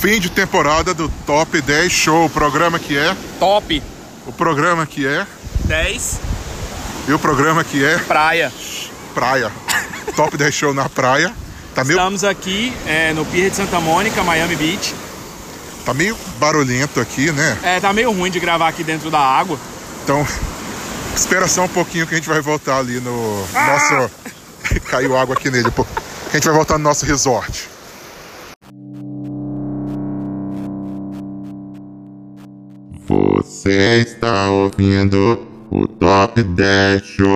Fim de temporada do Top 10 Show. O programa que é. Top O programa que é. 10 E o programa que é. Praia. Praia. Top 10 Show na praia. Tá meio, Estamos aqui é, no Pier de Santa Mônica, Miami Beach. tá meio barulhento aqui, né? É, tá meio ruim de gravar aqui dentro da água. Então, espera só um pouquinho que a gente vai voltar ali no nosso. Caiu água aqui nele. pô. Que a gente vai voltar no nosso resort. Você está ouvindo o Top 10 Show.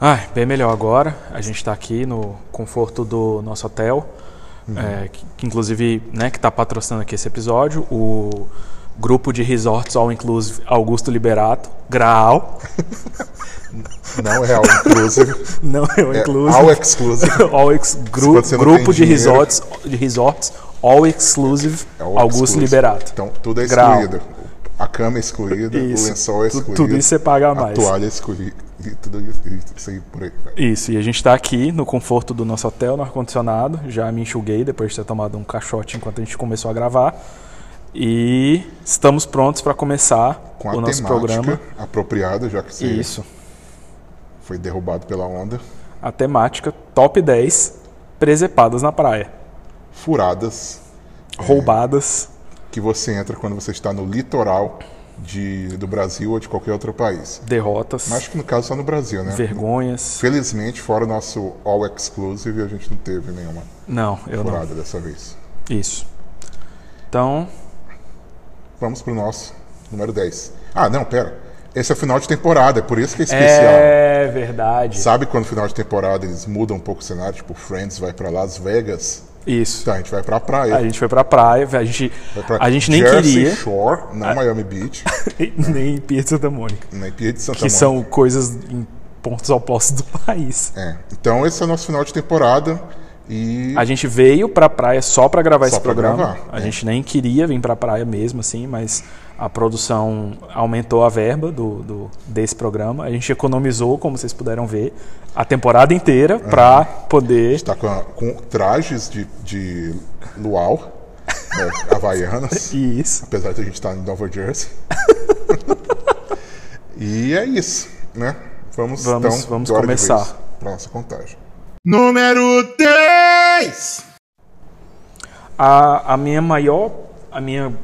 Ai, bem melhor agora. A gente está aqui no conforto do nosso hotel, é, que, que inclusive, né, que está patrocinando aqui esse episódio, o grupo de resorts All Inclusive Augusto Liberato, Graal, Não é all inclusive. não é o É Inclusive. all exclusive. All ex, gru- grupo de dinheiro. resorts, de resorts All Exclusive É all Augusto exclusive. Liberato. Então, tudo é excluído. A cama é excluída, Isso. o lençol é excluído. tudo isso você paga mais. A toalha é excluída. E tudo isso, isso aí por aí. Isso, e a gente está aqui no conforto do nosso hotel, no ar-condicionado. Já me enxuguei depois de ter tomado um caixote enquanto a gente começou a gravar. E estamos prontos para começar Com o nosso programa. apropriada, já que você Isso. foi derrubado pela onda. A temática top 10 presepadas na praia. Furadas Roubadas. que você entra quando você está no litoral de, do Brasil ou de qualquer outro país. derrotas, Mas acho que no caso só no Brasil, né? vergonhas. Felizmente, fora o nosso All Exclusive, a gente não teve nenhuma Não, eu não. furada dessa vez. Isso. Então, Vamos pro nosso número 10. Ah, não, pera. Esse é o final de temporada, é por isso que é especial. é verdade. Sabe quando no final de temporada eles mudam um pouco o cenário? Tipo, Friends vai pra Las Vegas. Isso. Então a gente vai pra praia. A gente foi pra praia, a gente, pra a gente nem Jersey queria, Shore, não Miami Beach, nem Pier de Santa Mônica. nem Pia de Santa que Mônica. são coisas em pontos opostos do país. É. Então esse é o nosso final de temporada e A gente veio pra praia só pra gravar Só esse pra programa. gravar, a é. gente nem queria vir pra praia mesmo, assim, mas a produção aumentou a verba do, do- desse programa. A gente economizou, como vocês puderam ver, a temporada inteira pra poder. está com, a- com trajes de, de luau, né, havaianas, Isso. apesar de a gente estar em Nova Jersey. e é isso, né? Vamos, Vamos- então, vamos começar. pra nossa contagem. Número 10! A, a minha maior. A minha.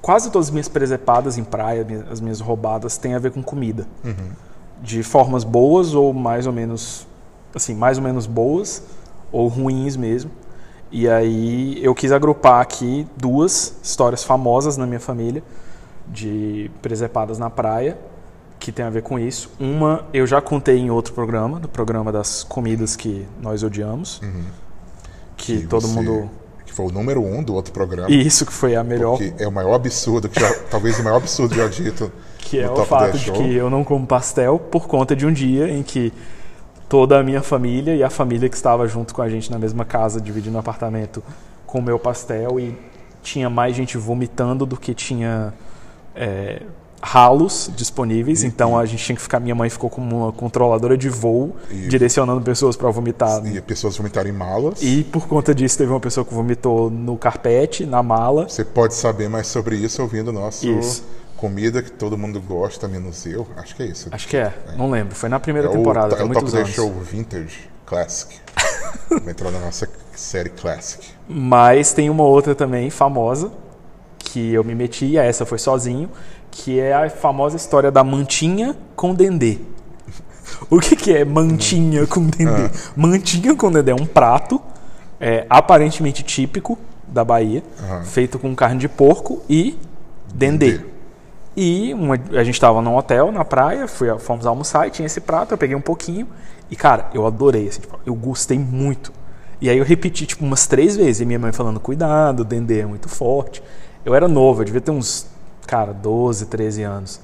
Quase todas as minhas presepadas em praia, as minhas roubadas, têm a ver com comida. De formas boas ou mais ou menos. Assim, mais ou menos boas ou ruins mesmo. E aí eu quis agrupar aqui duas histórias famosas na minha família de presepadas na praia que tem a ver com isso. Uma eu já contei em outro programa, no programa das comidas que nós odiamos. Que, Que todo você- mundo Que foi o número 1 um do outro programa. e isso que foi a melhor, Que é o maior absurdo, que já, talvez o maior absurdo já dito que é o fato 10 de que eu não como pastel por conta de um dia em que toda a minha família e a família que estava junto com a gente na mesma casa, dividindo o apartamento, comeu pastel e tinha mais gente vomitando do que tinha é, ralos disponíveis. então a gente tinha que ficar. Minha mãe ficou como uma controladora de voo, E- direcionando pessoas para vomitar. E pessoas vomitarem em malas. E por conta disso, teve uma pessoa que vomitou no carpete, na mala. Você pode saber mais sobre isso ouvindo o nosso Isso. Comida que todo mundo gosta, menos eu. Acho que é isso. Acho que é, não lembro. Foi na primeira é temporada, o, é o muitos Top 10 anos. Show Vintage Classic. Vai entrar na nossa série Classic. Mas tem uma outra também famosa que eu me meti, essa foi sozinho, que é a famosa história da mantinha com dendê. O que, que é mantinha com dendê? Mantinha com dendê é um prato é, aparentemente típico da Bahia, feito com carne de porco e dendê. Dendê. E uma- a gente estava num hotel na praia, fui, fomos almoçar e tinha esse prato, eu peguei um pouquinho e, cara, eu adorei, assim, tipo, eu gostei muito. E aí eu repeti, tipo, umas três vezes, e minha mãe falando, cuidado, o dendê é muito forte. Eu era novo, eu devia ter uns, cara, 12, 13 anos.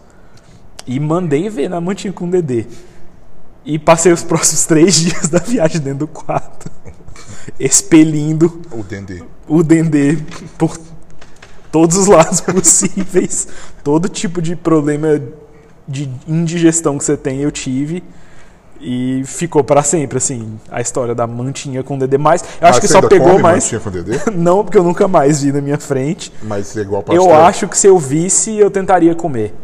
E mandei ver na mantinha com o dendê. E passei os próximos três dias da viagem dentro do quarto, expelindo O Dendê. o dendê por todos os lados possíveis. Todo tipo de problema de indigestão que você tem, eu tive. E ficou pra sempre, assim, a história da mantinha com o Dedê. Mas eu Mas acho que só pegou mais. mantinha com Dedê? Não, porque eu nunca mais vi na minha frente. Mas é igual pastel. Eu acho que se eu visse, eu tentaria comer.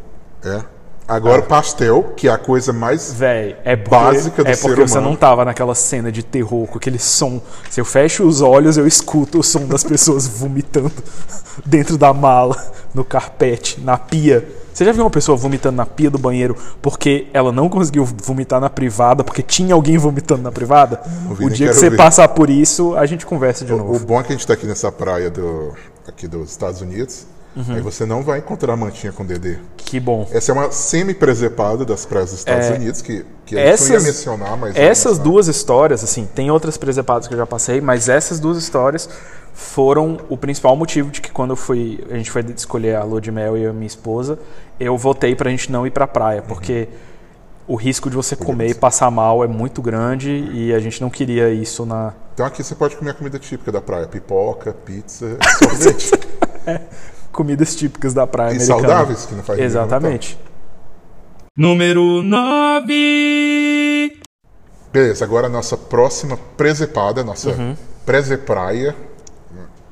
É. Agora, pastel, que é a coisa mais. Véi, é porque, Básica do é ser porque você humano. não tava naquela cena de terror com aquele som. Se eu fecho os olhos, eu escuto o som das pessoas vomitando dentro da mala, no carpete, na pia. Você já viu uma pessoa vomitando na pia do banheiro porque ela não conseguiu vomitar na privada, porque tinha alguém vomitando na privada? vi, O dia que você passar por isso, a gente conversa de O novo. bom é que a gente tá aqui nessa praia do, aqui dos Estados Unidos. Uhum. Aí você não vai encontrar mantinha com Dedê. Que bom. Essa é uma semi-presepada das praias dos Estados Unidos, que, que a gente essas, não ia mencionar, mas. essas mas- duas histórias, assim, tem outras presepadas que eu já passei, mas essas duas histórias foram o principal motivo de que quando eu fui, a gente foi escolher a lua de mel e eu e minha esposa, eu votei pra gente não ir pra praia, porque o risco de você comer e passar mal é muito grande e a gente não queria isso na Então aqui você pode comer a comida típica da praia: pipoca, pizza, sorvete. Comidas típicas da praia e americana. saudáveis, que não faz ninguém Exatamente. Número 9. Beleza, agora a nossa próxima presepada, nossa Uhum. presepraia.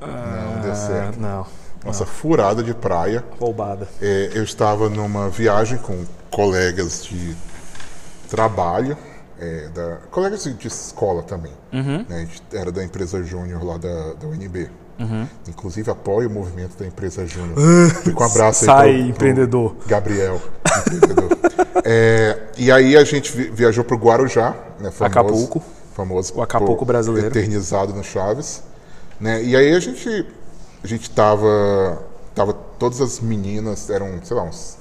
Não deu Ah, certo. não, Nossa furada de praia. roubada. É, eu estava numa viagem com colegas de trabalho, é, da, colegas de escola também. Uhum. né, a gente era da empresa Júnior lá da, da UNB. Uhum. Inclusive apoio o movimento da empresa Júnior. Fica um abraço Sai, aí pro empreendedor. Gabriel, empreendedor. É, e aí a gente vi- viajou para o Guarujá, né, famoso, Acapulco. famoso O Acapulco por- brasileiro. eternizado no Chaves, né? E aí a gente a gente tava tava todas as meninas eram sei lá uns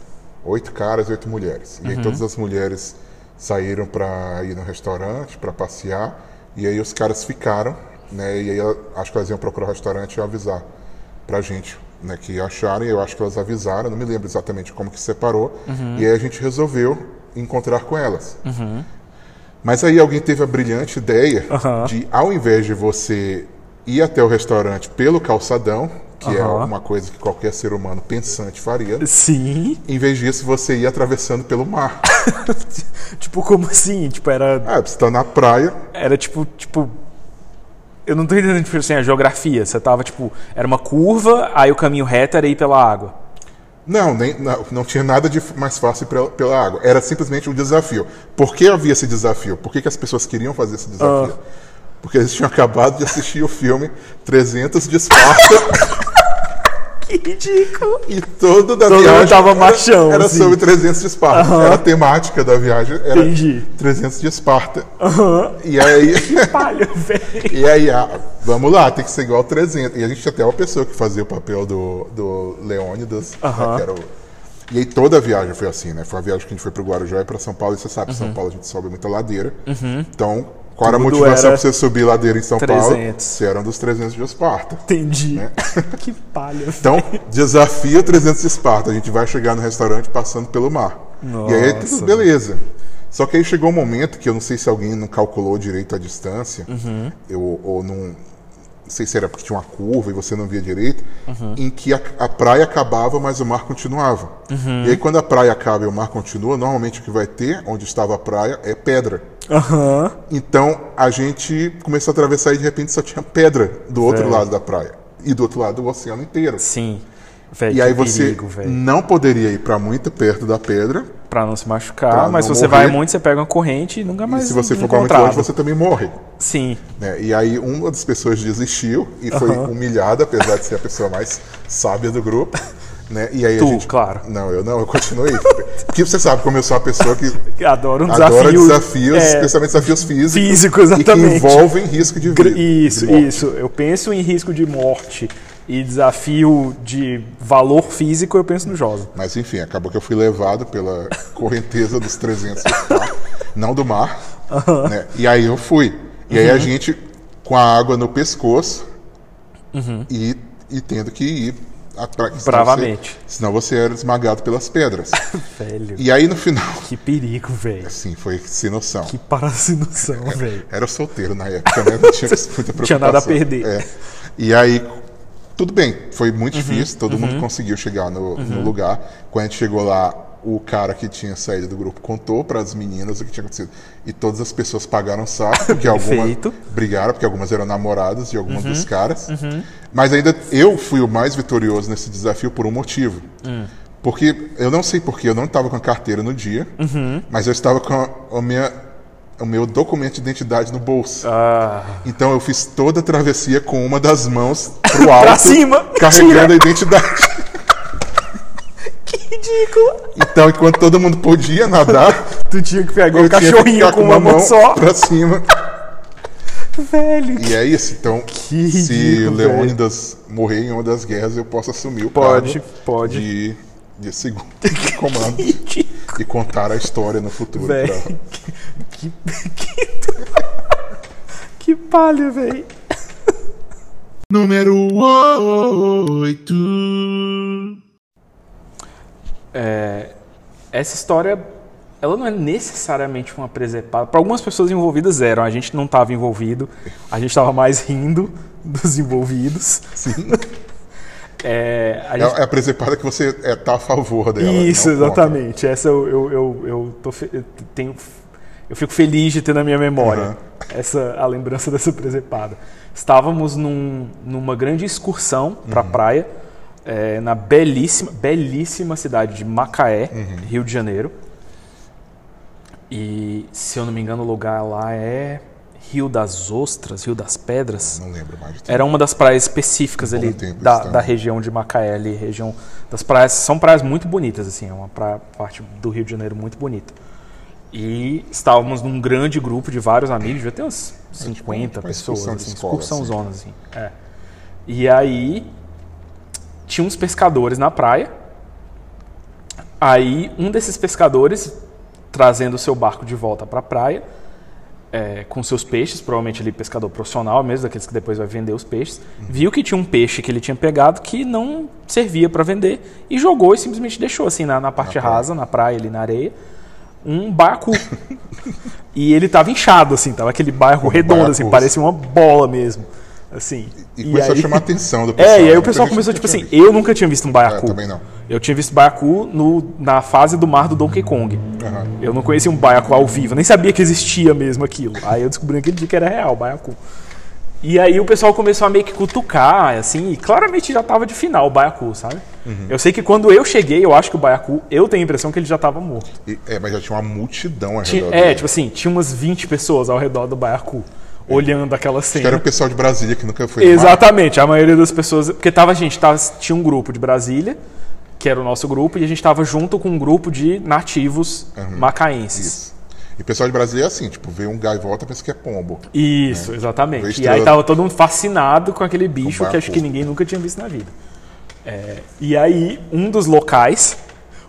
oito caras, e oito mulheres. E aí Uhum. todas as mulheres saíram para ir no restaurante, para passear, e aí os caras ficaram, né? E aí ela- acho que elas iam procurar o restaurante e avisar pra gente, né, que acharam, e eu acho que elas avisaram, não me lembro exatamente como que separou, Uhum. e aí a gente resolveu encontrar com elas. Mas aí alguém teve a brilhante ideia Aham. de, ao invés de você ir até o restaurante pelo calçadão, que é Aham. uma coisa que qualquer ser humano pensante faria, Sim. em vez disso você ia atravessando pelo mar. tipo, como assim? Tipo, era Ah, você tá na praia, era tipo, tipo. Eu não tô entendendo, tipo assim, a geografia. Você tava, tipo, era uma curva, aí o caminho reto era ir pela água. Não, nem, não, não tinha nada de mais fácil pela, pela água. Era simplesmente um desafio. Por que havia esse desafio? Por que, que as pessoas queriam fazer esse desafio? Porque eles tinham acabado de assistir o filme 300 de Esparta Que ridículo. e todo da Todo mundo viagem tava era, machão, era assim. sobre 300 de Esparta. Era a temática da viagem, era Entendi. 300 de Esparta. E aí... Palha, velho. E aí, ah, vamos lá, tem que ser igual 300. E a gente tinha até uma pessoa que fazia o papel do, do Leônidas, né, Aham. que era o- E aí toda a viagem foi assim, né? Foi a viagem que a gente foi pro Guarujá e pra São Paulo, e você sabe, São Paulo a gente sobe muita ladeira. Então, qual era a motivação era pra você subir ladeira em São Paulo? 300. Você era um dos 300 de Esparta. Entendi. que palha. Então, desafio 300 de Esparta. A gente vai chegar no restaurante passando pelo mar. E aí, Nossa. tudo beleza. Só que aí chegou um momento que eu não sei se alguém não calculou direito a distância, Uhum. eu, ou não sei se era porque tinha uma curva e você não via direito, Uhum. em que a, a praia acabava, mas o mar continuava. Uhum. E aí, quando a praia acaba e o mar continua, normalmente o que vai ter, onde estava a praia, é pedra. Aham. Então a gente começou a atravessar e de repente só tinha pedra do outro Velho. lado da praia. E do outro lado do oceano inteiro. Sim. Velho, E aí você perigo, não poderia ir para muito perto da pedra. Pra não se machucar, mas se você morrer. vai muito, você pega uma corrente e nunca mais e se você for para muito longe, você também morre. Sim. né? E aí uma das pessoas desistiu e foi humilhada, apesar de ser a pessoa mais sábia do grupo. Né? E aí Tu, a gente... claro. Não, eu não, eu continuei. Porque você sabe como eu sou uma pessoa que Adoro um adora desafio. desafios, é, especialmente desafios físicos. Físico, E que exatamente. envolvem risco de vida. Isso, isso. Eu penso em risco de morte e desafio de valor físico, eu penso no Josa. Mas enfim, acabou que eu fui levado pela correnteza dos 300 de mar, não do mar. né? E aí eu fui. E aí a gente, com a água no pescoço e, e tendo que ir atrás. senão Bravamente. Você, senão você era esmagado pelas pedras. Velho. e aí no final, Que perigo, velho. assim, foi sem noção. Que paracinação, velho. Era solteiro na época, né? Não tinha muita preocupação. Tinha nada a perder. É. E aí, tudo bem, foi muito Uhum, difícil, todo mundo conseguiu chegar no, no lugar. Quando a gente chegou lá, o cara que tinha saído do grupo contou para as meninas o que tinha acontecido. E todas as pessoas pagaram saco, porque algumas brigaram, porque algumas eram namoradas de alguns dos caras. Mas ainda eu fui o mais vitorioso nesse desafio por um motivo. Porque eu não sei porquê, eu não estava com a carteira no dia, mas eu estava com a, a minha, o meu documento de identidade no bolso. Ah, Então eu fiz toda a travessia com uma das mãos pro alto, Pra cima. carregando Mentira. a identidade. que ridículo. Então, enquanto todo mundo podia nadar, Tu tinha que pegar um que cachorrinho com uma mão só. pra cima. Velho, E é isso. Então, Que se ridículo, Leônidas morrer em uma das guerras, eu posso assumir o Pode, cargo pode. de, de segundo comando e contar a história no futuro. pra- velho. Que, que, que palha, velho. Número 8. É, essa história, ela não é necessariamente uma presepada. Para algumas pessoas envolvidas eram. A gente não estava envolvido. A gente estava mais rindo dos envolvidos. Sim. É, a gente É, é a presepada que você é, tá a favor dela. Isso, não contra. exatamente. Essa eu, eu, eu, eu, tô eu tenho, eu fico feliz de ter na minha memória Uhum. essa a lembrança dessa presepada. Estávamos num, numa grande excursão para a Uhum. praia, é, na belíssima, belíssima cidade de Macaé, Uhum. Rio de Janeiro. E, se eu não me engano, o lugar lá é Rio das Ostras, Rio das Pedras. Não lembro mais. Era uma das praias específicas ali tempo da, da região de Macaé, ali, região das praias. São praias muito bonitas, assim, é uma praia, parte do Rio de Janeiro muito bonita. E estávamos num grande grupo de vários amigos, devia ter uns 50 uma pessoas, excursão de assim, escola, excursão assim. zona, assim. É. E aí tinha uns pescadores na praia. Aí um desses pescadores trazendo o seu barco de volta para a praia é, com seus peixes, provavelmente ele pescador profissional mesmo, daqueles que depois vai vender os peixes, viu que tinha um peixe que ele tinha pegado que não servia para vender e jogou e simplesmente deixou assim na, na parte rasa, na praia ali na areia, um baiacu. e ele tava inchado assim, tava aquele bairro redondo assim, baiacus. parecia uma bola mesmo. Assim. E começou aí- a chamar a atenção do pessoal. É, e aí o pessoal começou tipo assim, visto. eu nunca tinha visto um baiacu. É, também não. Eu tinha visto baiacu no, na fase do mar do Donkey Kong. Aham. Eu não conhecia um baiacu ao vivo, nem sabia que existia mesmo aquilo. Aí eu descobri naquele dia que era real, baiacu. E aí o pessoal começou a meio que cutucar, assim, e claramente já tava de final o baiacu, sabe? Uhum. Eu sei que quando eu cheguei, eu acho que o baiacu, eu tenho a impressão que ele já tava morto. E- é, mas já tinha uma multidão ao Tinha- redor é, dele. tipo assim, tinha umas 20 pessoas ao redor do baiacu, olhando aquela Acho que era cena. o pessoal de Brasília que nunca foi mar. Exatamente, a maioria das pessoas. Porque tava, a gente tava, tinha um grupo de Brasília, que era o nosso grupo, e a gente tava junto com um grupo de nativos macaenses. Isso. E o pessoal de Brasília é assim, tipo, vê um gaivota pensa que é pombo. Isso, exatamente. Vejo E aí tava todo mundo fascinado com aquele bicho que acho que ninguém nunca tinha visto na vida. É, e aí, um dos locais,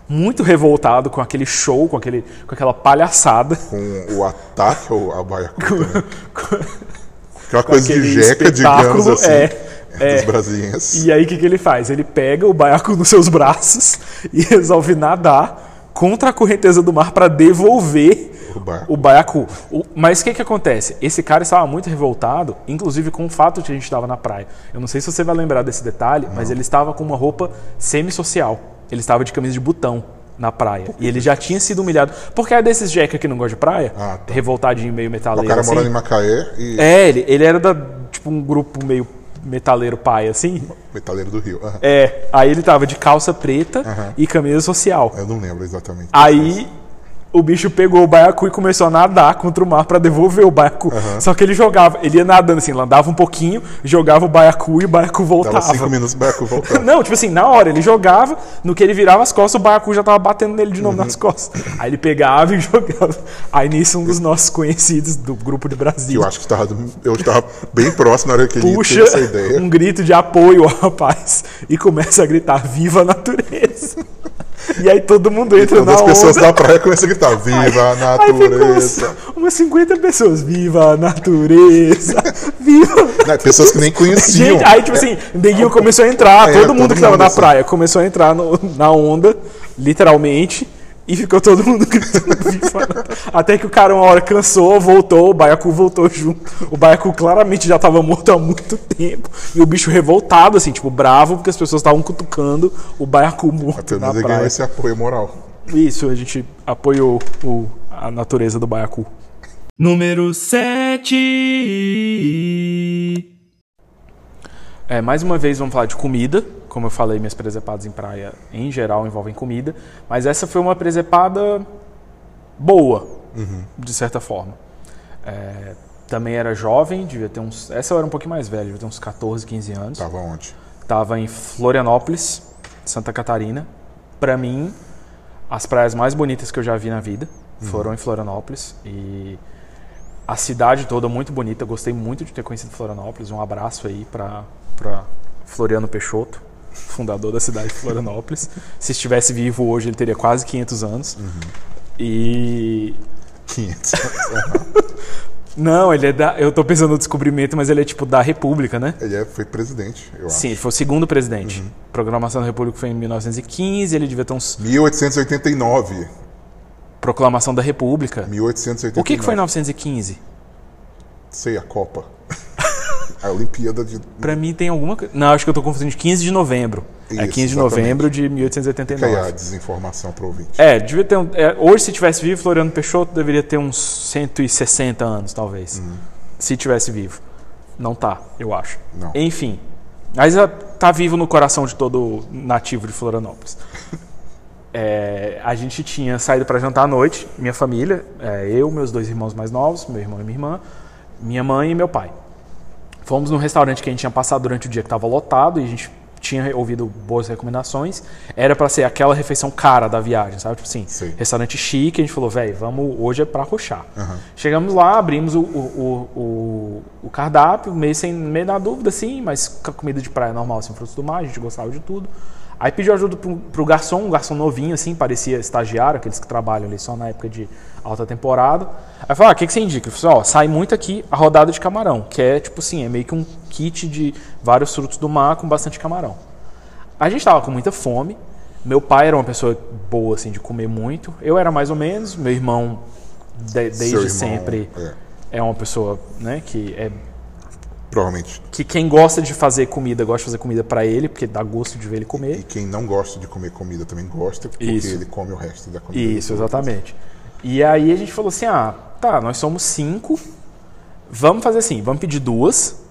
muito revoltado com aquele show, com, aquele, com aquela palhaçada, Com o ataque ao, ao baiacu. também. Aquela coisa de jeca, digamos assim, é, é. dos brasilienses. E aí o que, que ele faz? Ele pega o baiacu nos seus braços e resolve nadar contra a correnteza do mar para devolver O baiacu. o baiacu. O- mas o que, que acontece? Esse cara estava muito revoltado, inclusive com o fato de a gente estava na praia. Eu não sei se você vai lembrar desse detalhe, mas ele estava com uma roupa semi-social. Ele estava de camisa de botão na praia. E ele já tinha sido humilhado. Porque é desses jeca que não gosta de praia, Ah, tá. revoltadinho, meio O metaleiro. cara assim. morando em Macaé e É, ele, ele era da, tipo um grupo meio metaleiro pai, assim. metaleiro do Rio. Aham. É, aí ele tava de calça preta Aham. e camisa social. Eu não lembro exatamente. Aí o bicho pegou o baiacu e começou a nadar contra o mar pra devolver o baiacu. Só que ele jogava, ele ia nadando assim, andava um pouquinho, jogava o baiacu e o baiacu Dava voltava. cinco minutos o baiacu voltando. Não, tipo assim, na hora ele jogava, no que ele virava as costas, o baiacu já tava batendo nele de novo Uhum. nas costas. Aí ele pegava e jogava. Aí nisso um dos nossos conhecidos do grupo de Brasília eu acho que tava, eu estava bem próximo na hora que ele puxa essa ideia. um grito de apoio ao rapaz e começa a gritar: Viva a natureza! E aí todo mundo entra Todas na as onda. pessoas da praia começam a gritar: Viva a Aí natureza! umas, umas 50 pessoas. Viva a natureza! Viva! Né, Pessoas que nem conheciam. Gente, aí tipo assim, o neguinho começou a entrar, É, todo mundo todo que tava mundo na assim. praia começou a entrar no- na onda, literalmente. E ficou todo mundo gritando. Até que o cara uma hora cansou, voltou, o baiacu voltou junto. O baiacu claramente já tava morto há muito tempo. E o bicho revoltado, assim, tipo, bravo, porque as pessoas estavam cutucando o baiacu morto Pelo na menos ele ganhou praia. esse apoio moral. Isso, a gente apoiou o- a natureza do baiacu. Número 7. É, mais uma vez vamos falar de comida. Como eu falei, minhas presepadas em praia em geral envolvem comida. Mas essa foi uma presepada boa, de certa forma. É, também era jovem, devia ter uns. Essa eu era um pouquinho mais velho, devia ter uns 14, 15 anos. Tava onde? Tava em Florianópolis, Santa Catarina. Pra mim, as praias mais bonitas que eu já vi na vida foram em Florianópolis. E a cidade toda muito bonita. Gostei muito de ter conhecido Florianópolis. Um abraço aí pra Floriano Peixoto, fundador da cidade de Florianópolis. Se estivesse vivo hoje, ele teria quase 500 anos. E 500. não, ele é da. Eu tô pensando no descobrimento, mas ele é tipo da República, né? Ele é- foi presidente, eu Sim, ele acho. foi o segundo presidente. Proclamação da República foi em 1915, ele devia ter uns. 1889. Proclamação da República. 1889. O que, que foi em 1915? Sei, a Copa. A Olimpíada de. Pra mim tem alguma. Não, acho que eu tô confundindo. 15 de novembro. é Isso, 15 de exatamente. novembro de Que é a 1889. desinformação pro ouvinte. É, devia ter. um- é, hoje, se tivesse vivo, Floriano Peixoto deveria ter uns 160 anos, talvez. Se tivesse vivo. Não tá, eu acho. Não. Enfim. Mas ah, tá vivo no coração de todo nativo de Florianópolis. É, a gente tinha saído para jantar à noite, minha família, é, eu, meus dois irmãos mais novos, meu irmão e minha irmã, minha mãe e meu pai. Fomos num restaurante que a gente tinha passado durante o dia que estava lotado e a gente tinha ouvido boas recomendações. Era para ser aquela refeição cara da viagem, sabe? Tipo assim, Sei. restaurante chique. A gente falou, velho, vamos, hoje é para rochar. Chegamos lá, abrimos o, o, o, o- cardápio, meio, sem, meio na dúvida, assim, mas comida de praia normal, assim, frutos do mar, a gente gostava de tudo. Aí pediu ajuda pro, pro garçom, um garçom novinho, assim, parecia estagiário, aqueles que trabalham ali só na época de alta temporada. Aí falou, ah, o que, que você indica? Falou, ó, sai muito aqui a rodada de camarão, que é tipo assim, é meio que um kit de vários frutos do mar com bastante camarão. A gente tava com muita fome. Meu pai era uma pessoa boa, assim, de comer muito. Eu era mais ou menos. Meu irmão, de- desde irmão, sempre, é. é uma pessoa, né, que é Provavelmente. que quem gosta de fazer comida gosta de fazer comida pra ele, porque dá gosto de ver ele E comer. quem não gosta de comer comida também gosta, porque Isso. ele come o resto da comida. Isso, exatamente. E aí a gente falou assim: ah, tá, nós somos cinco. Vamos fazer assim, vamos pedir duas,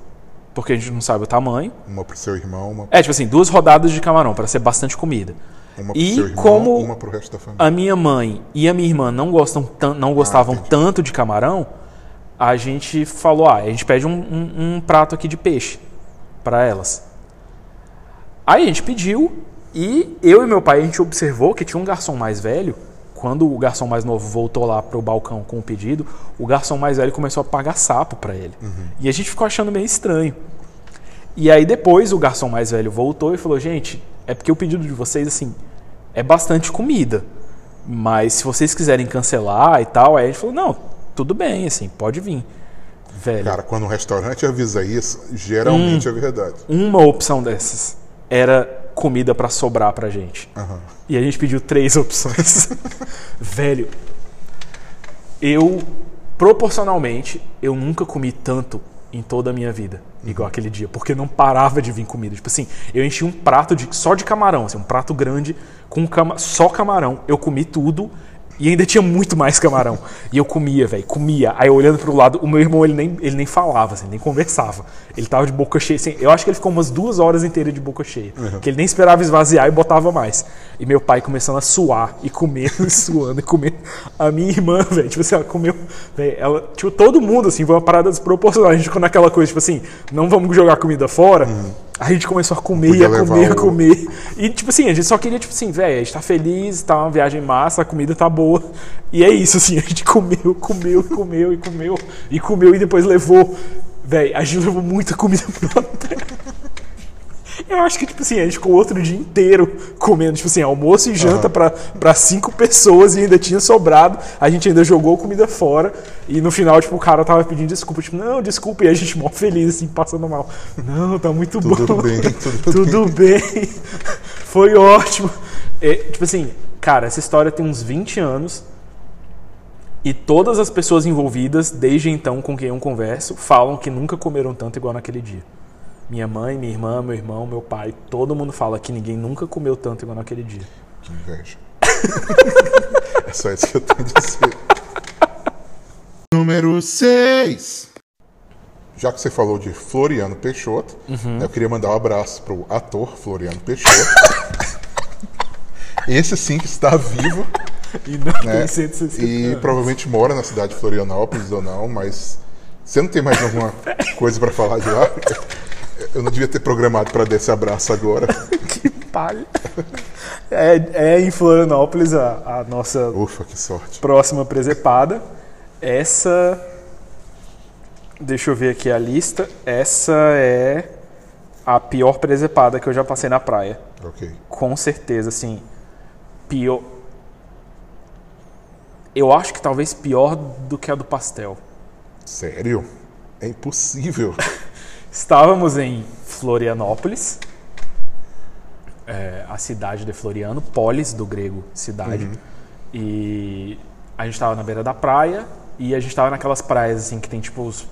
porque a gente não sabe o tamanho. Uma pro seu irmão, uma, É, tipo assim, duas rodadas de camarão para ser bastante comida. uma pro e seu irmão, como- uma pro resto da família. A minha mãe e a minha irmã não gostam não gostavam entendi. tanto de camarão, a gente falou: ah, a gente pede um, um- um prato aqui de peixe para elas. Aí a gente pediu e eu e meu pai a gente observou que tinha um garçom mais velho. Quando o garçom mais novo voltou lá pro balcão com o pedido, o garçom mais velho começou a pagar sapo para ele. E a gente ficou achando meio estranho. E aí depois o garçom mais velho voltou e falou: "Gente, é porque o pedido de vocês assim é bastante comida, mas se vocês quiserem cancelar e tal". Aí a gente falou: "Não, tudo bem, assim, pode vir". Velho, Cara, quando um restaurante avisa isso, geralmente Hum. é verdade. uma opção dessas era comida pra sobrar pra gente. Aham. E a gente pediu três opções. Velho, eu proporcionalmente eu nunca comi tanto em toda a minha vida, igual aquele dia, porque não parava de vir comida. Tipo assim, eu enchi um prato de só de camarão, assim, um prato grande com cama, só camarão. Eu comi tudo e ainda tinha muito mais camarão. E eu comia, velho, comia. Aí olhando pro lado, o meu irmão ele nem, ele nem falava, assim, nem conversava. Ele tava de boca cheia, assim, eu acho que ele ficou umas duas horas inteiras de boca cheia, que ele nem esperava esvaziar e botava mais. E meu pai começando a suar e comendo, e suando e comendo. A minha irmã, velho, tipo assim, ela comeu, velho, ela, tipo, todo mundo, assim, foi uma parada desproporcional. A gente ficou naquela coisa, tipo assim, não vamos jogar comida fora. A gente começou a comer, Podia a comer, a o- comer. E, tipo assim, a gente só queria, tipo assim, velho, a gente tá feliz, tá uma viagem massa, a comida tá boa. E é isso, assim, a gente comeu, comeu, comeu e comeu, e comeu e depois levou. Velho, a gente levou muita comida pro hotel. Eu acho que, tipo assim, a gente ficou outro dia inteiro comendo, tipo assim, almoço e janta pra, pra cinco pessoas e ainda tinha sobrado. A gente ainda jogou comida fora. E no final, tipo, o cara tava pedindo desculpa. Tipo, não, desculpa. E a gente mó feliz, assim, passando mal. Não, tá muito Tudo bom. bem, tudo Tudo bem. Foi ótimo. É, tipo assim, cara, essa história tem uns 20 anos. E todas as pessoas envolvidas, desde então com quem eu converso, falam que nunca comeram tanto igual naquele dia. Minha mãe, minha irmã, meu irmão, meu pai, todo mundo fala que ninguém nunca comeu tanto igual naquele dia. Que inveja. É só isso que eu tenho a dizer. Número 6. Já que você falou de Floriano Peixoto, eu queria mandar um abraço pro ator Floriano Peixoto. Esse sim que está vivo E não né? tem 160 E anos. provavelmente mora na cidade de Florianópolis ou não, mas você não tem mais alguma coisa pra falar de lá? Eu não devia ter programado pra dar esse abraço agora. Que palha. É, é em Florianópolis a, a nossa Ufa, que sorte. próxima presepada. Essa. Deixa eu ver aqui a lista. Essa é a pior presepada que eu já passei na praia. Ok. Com certeza, assim. Pior. Eu acho que talvez pior do que a do pastel. Sério? É impossível. Estávamos em Florianópolis, é, a cidade de Floriano, polis do grego cidade. E a gente estava na beira da praia e a gente estava naquelas praias assim que tem tipo os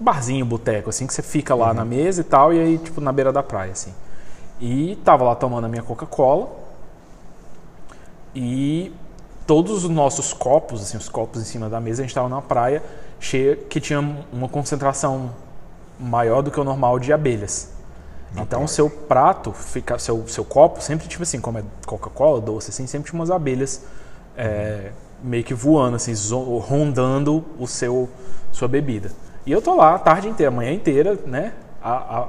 barzinho, boteco, assim, que você fica lá na mesa e tal, e aí, tipo, na beira da praia, assim. E tava lá tomando a minha Coca-Cola. E todos os nossos copos, assim, os copos em cima da mesa, a gente tava numa praia cheia que tinha uma concentração maior do que o normal de abelhas. Então, o seu prato, fica, seu, seu copo, sempre, tipo assim, como é Coca-Cola, doce, assim, sempre tinha umas abelhas é, meio que voando, assim, rondando o seu, sua bebida. E eu tô lá a tarde inteira, a manhã inteira, né,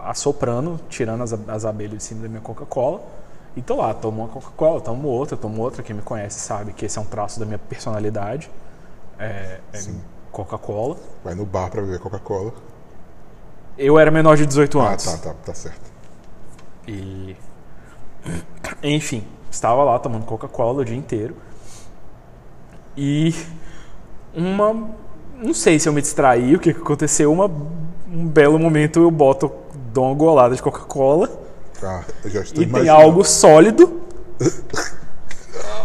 assoprando, tirando as, as abelhas de cima da minha Coca-Cola. E tô lá, tomo uma Coca-Cola, tomo outra, tomo outra. Quem me conhece sabe que esse é um traço da minha personalidade. É, é Coca-Cola. Vai no bar pra beber Coca-Cola. Eu era menor de 18 Ah, anos. tá, tá, tá certo. E. Enfim, estava lá tomando Coca-Cola o dia inteiro. E. Uma. Não sei se eu me distraí, o que aconteceu. Uma, um belo momento eu boto, dou uma golada de Coca-Cola Ah, eu já estou e tem imaginando. algo sólido.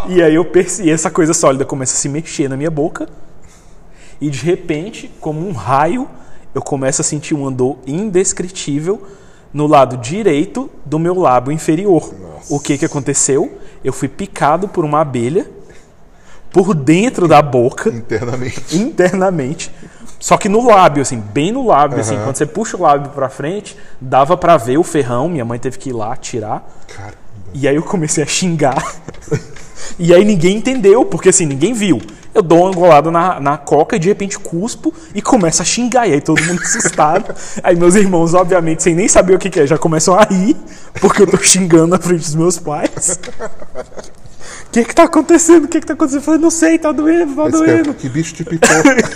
e aí eu percebi, essa coisa sólida começa a se mexer na minha boca. E de repente, como um raio, eu começo a sentir uma dor indescritível no lado direito do meu lábio inferior. Nossa. O que que aconteceu? Eu fui picado por uma abelha por dentro da boca Internamente. internamente. Só que no lábio, assim, bem no lábio, assim, Aham. quando você puxa o lábio pra frente, dava pra ver o ferrão. Minha mãe teve que ir lá tirar. Caramba. E aí eu comecei a xingar. e aí ninguém entendeu, porque assim, ninguém viu. Eu dou uma golada na, na coca e de repente cuspo e começo a xingar. E aí todo mundo assustado. aí meus irmãos, obviamente, sem nem saber o que, que é, já começam a rir, porque eu tô xingando na frente dos meus pais. O que que tá acontecendo? O que que tá acontecendo? Eu falei, não sei, tá doendo, tá doendo. cara, que bicho te picou.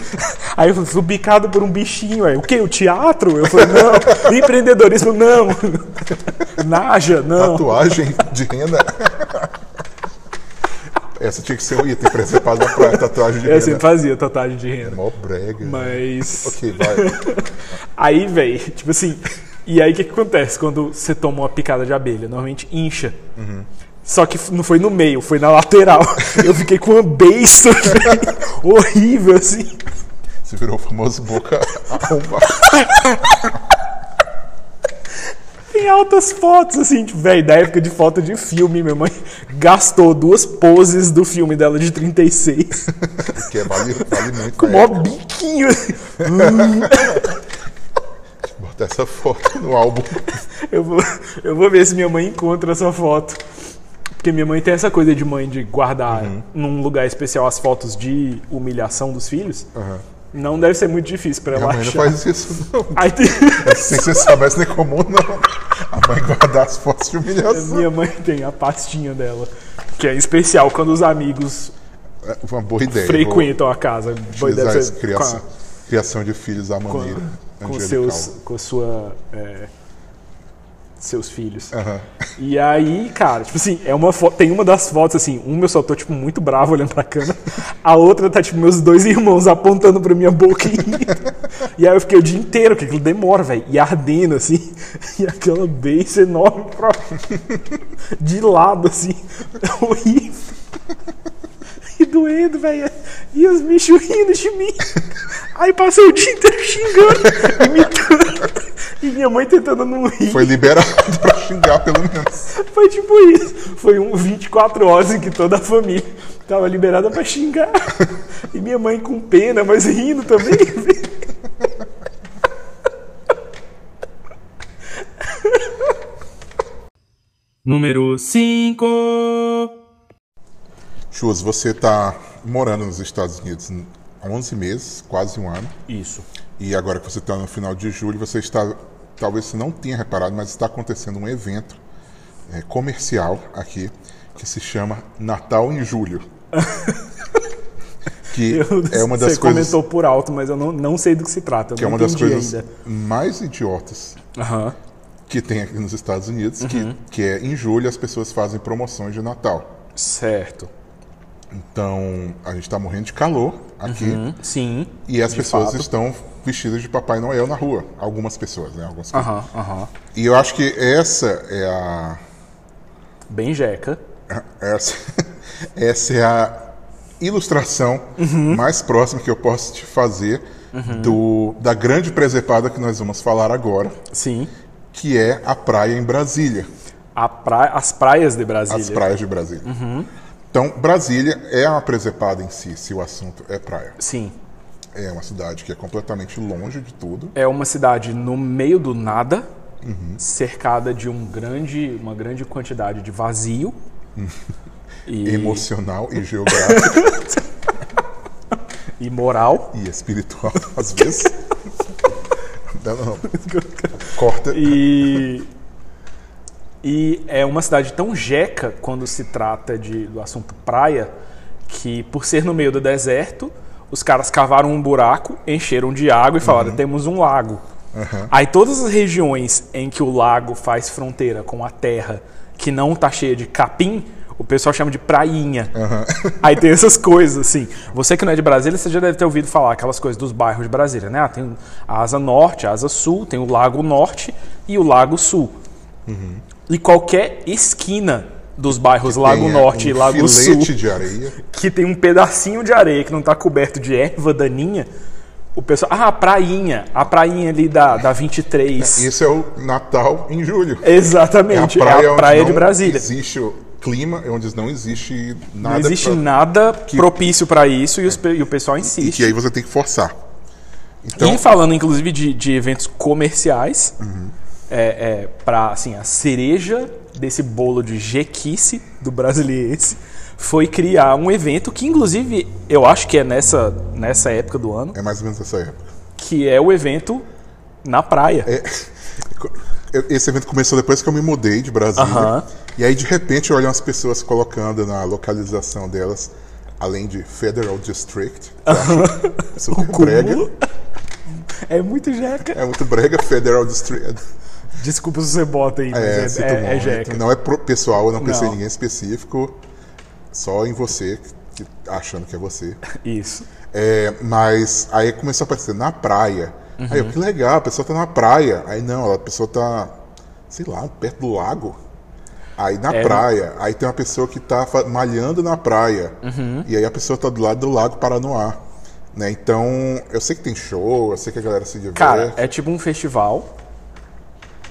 Aí eu fui bicado por um bichinho. Aí, o quê? O teatro? Eu falei, não. Empreendedorismo, não. Naja, não. Tatuagem de renda. Essa tinha que ser um item preservado na praia, tatuagem de Eu sempre renda. fazia tatuagem de renda. Mó brega. Mas. Ok, vai. Aí, velho, tipo assim. E aí o que, que acontece quando você toma uma picada de abelha? Normalmente incha. Só que não foi no meio, foi na lateral. Eu fiquei com uma besta horrível, assim. Você virou o famoso boca arrombada. Tem altas fotos, assim, tipo, velho, da época de foto de filme. Minha mãe gastou duas poses do filme dela de 36. Que é, vale, vale muito. Com o maior biquinho. Bota essa foto no álbum. Eu vou, eu vou ver se minha mãe encontra essa foto. Porque minha mãe tem essa coisa de mãe de guardar num lugar especial as fotos de humilhação dos filhos. Aham. Não deve ser muito difícil pra Minha ela mãe não achar. faz isso, não. Aí tem- Se você soubesse, não é comum, não. A mãe guardar as fotos de humilhação. minha mãe tem a pastinha dela, que é especial quando os amigos É uma boa ideia. frequentam a casa. Deve utilizar ser essa criação, criação de filhos à a- maneira com, com seus, com a sua, é, seus filhos. Aham. E aí, cara, tipo assim, é uma foto, tem uma das fotos assim, uma eu só tô tipo muito bravo olhando pra câmera, a outra tá tipo meus dois irmãos apontando pra minha boca e. E aí eu fiquei o dia inteiro, que aquilo demora, velho, e ardendo assim, e aquela beiça enorme pro... de lado assim, horrível. E doendo, velho. E os bichos rindo de mim. Aí passei o dia inteiro xingando, imitando. E minha mãe tentando não rir. Foi liberado pra xingar, pelo menos. Foi tipo isso. Foi um 24 horas em que toda a família tava liberada pra xingar. E minha mãe com pena, mas rindo também. Número 5. Chus, você tá morando nos Estados Unidos há 11 meses, quase um ano. Isso. E agora que você está no final de julho, você está, talvez você não tenha reparado, mas está acontecendo um evento é, comercial aqui que se chama Natal em Julho. que é uma das Você coisas comentou por alto, mas eu não, não sei do que se trata. eu que é uma das coisas ainda. mais idiotas Aham. que tem aqui nos Estados Unidos, Uhum. que, que é em julho as pessoas fazem promoções de Natal. Certo. Então a gente está morrendo de calor aqui Hum, Sim. e as pessoas fato. estão vestidas de Papai Noel na rua. Algumas pessoas, né? Algumas Aham, aham. E eu acho que essa é a Bem jeca. essa, essa é a ilustração Uhum. mais próxima que eu posso te fazer do, da grande presepada que nós vamos falar agora, Sim. que é a praia em Brasília, A pra... As praias de Brasília. as praias de Brasília. Uhum. Então, Brasília é uma presepada em si, se o assunto é praia. Sim. É uma cidade que é completamente longe de tudo. É uma cidade no meio do nada, Uhum. cercada de um grande, uma grande quantidade de vazio. e, Emocional e geográfico e moral. e espiritual, às vezes. Não, não, não. Corta. E, e é uma cidade tão jeca quando se trata de, do assunto praia, que por ser no meio do deserto, os caras cavaram um buraco, encheram de água e falaram: temos um lago. Aí todas as regiões em que o lago faz fronteira com a terra que não tá cheia de capim, o pessoal chama de prainha. Aí tem essas coisas, assim. Você que não é de Brasília, você já deve ter ouvido falar aquelas coisas dos bairros de Brasília, né? Ah, tem a asa norte, a asa sul, tem o lago norte e o lago sul. E qualquer esquina dos bairros Lago é, Norte um e Lago Sul, de areia. que tem um pedacinho de areia que não está coberto de erva daninha, o pessoal. Ah, a prainha. A prainha ali da, da 23. Isso é o Natal em julho. Exatamente. É a praia, onde de não Brasília. existe o clima, é onde não existe nada. Não existe pra- nada propício para isso e, os pe- e o pessoal E insiste. que aí você tem que forçar. Então, E falando, inclusive, de, de eventos comerciais, Uhum. É, é, para assim, a cereja desse bolo de jequice do brasiliense foi criar um evento que, inclusive, eu acho que é nessa, nessa época do ano, é mais ou menos essa época. que é o evento na praia. É, esse evento começou depois que eu me mudei de Brasília. E aí, de repente, eu olho umas pessoas colocando na localização delas, além de Federal District, acho super brega. É muito jeca. É muito brega, Federal District. Desculpa se você bota aí, mas É, é, é, é jeca. Não é pessoal, eu não pensei em ninguém específico, só em você, que, achando que é você. Isso. É, mas aí começou a aparecer na praia. Aí Uhum. eu, que legal, a pessoa tá na praia. Aí não, a pessoa tá, sei lá, perto do lago. Aí na É. praia, aí tem uma pessoa que tá malhando na praia. Uhum. E aí a pessoa tá do lado do lago Paranoá. Né? Então, eu sei que tem show, eu sei que a galera se diverte. Cara, é tipo um festival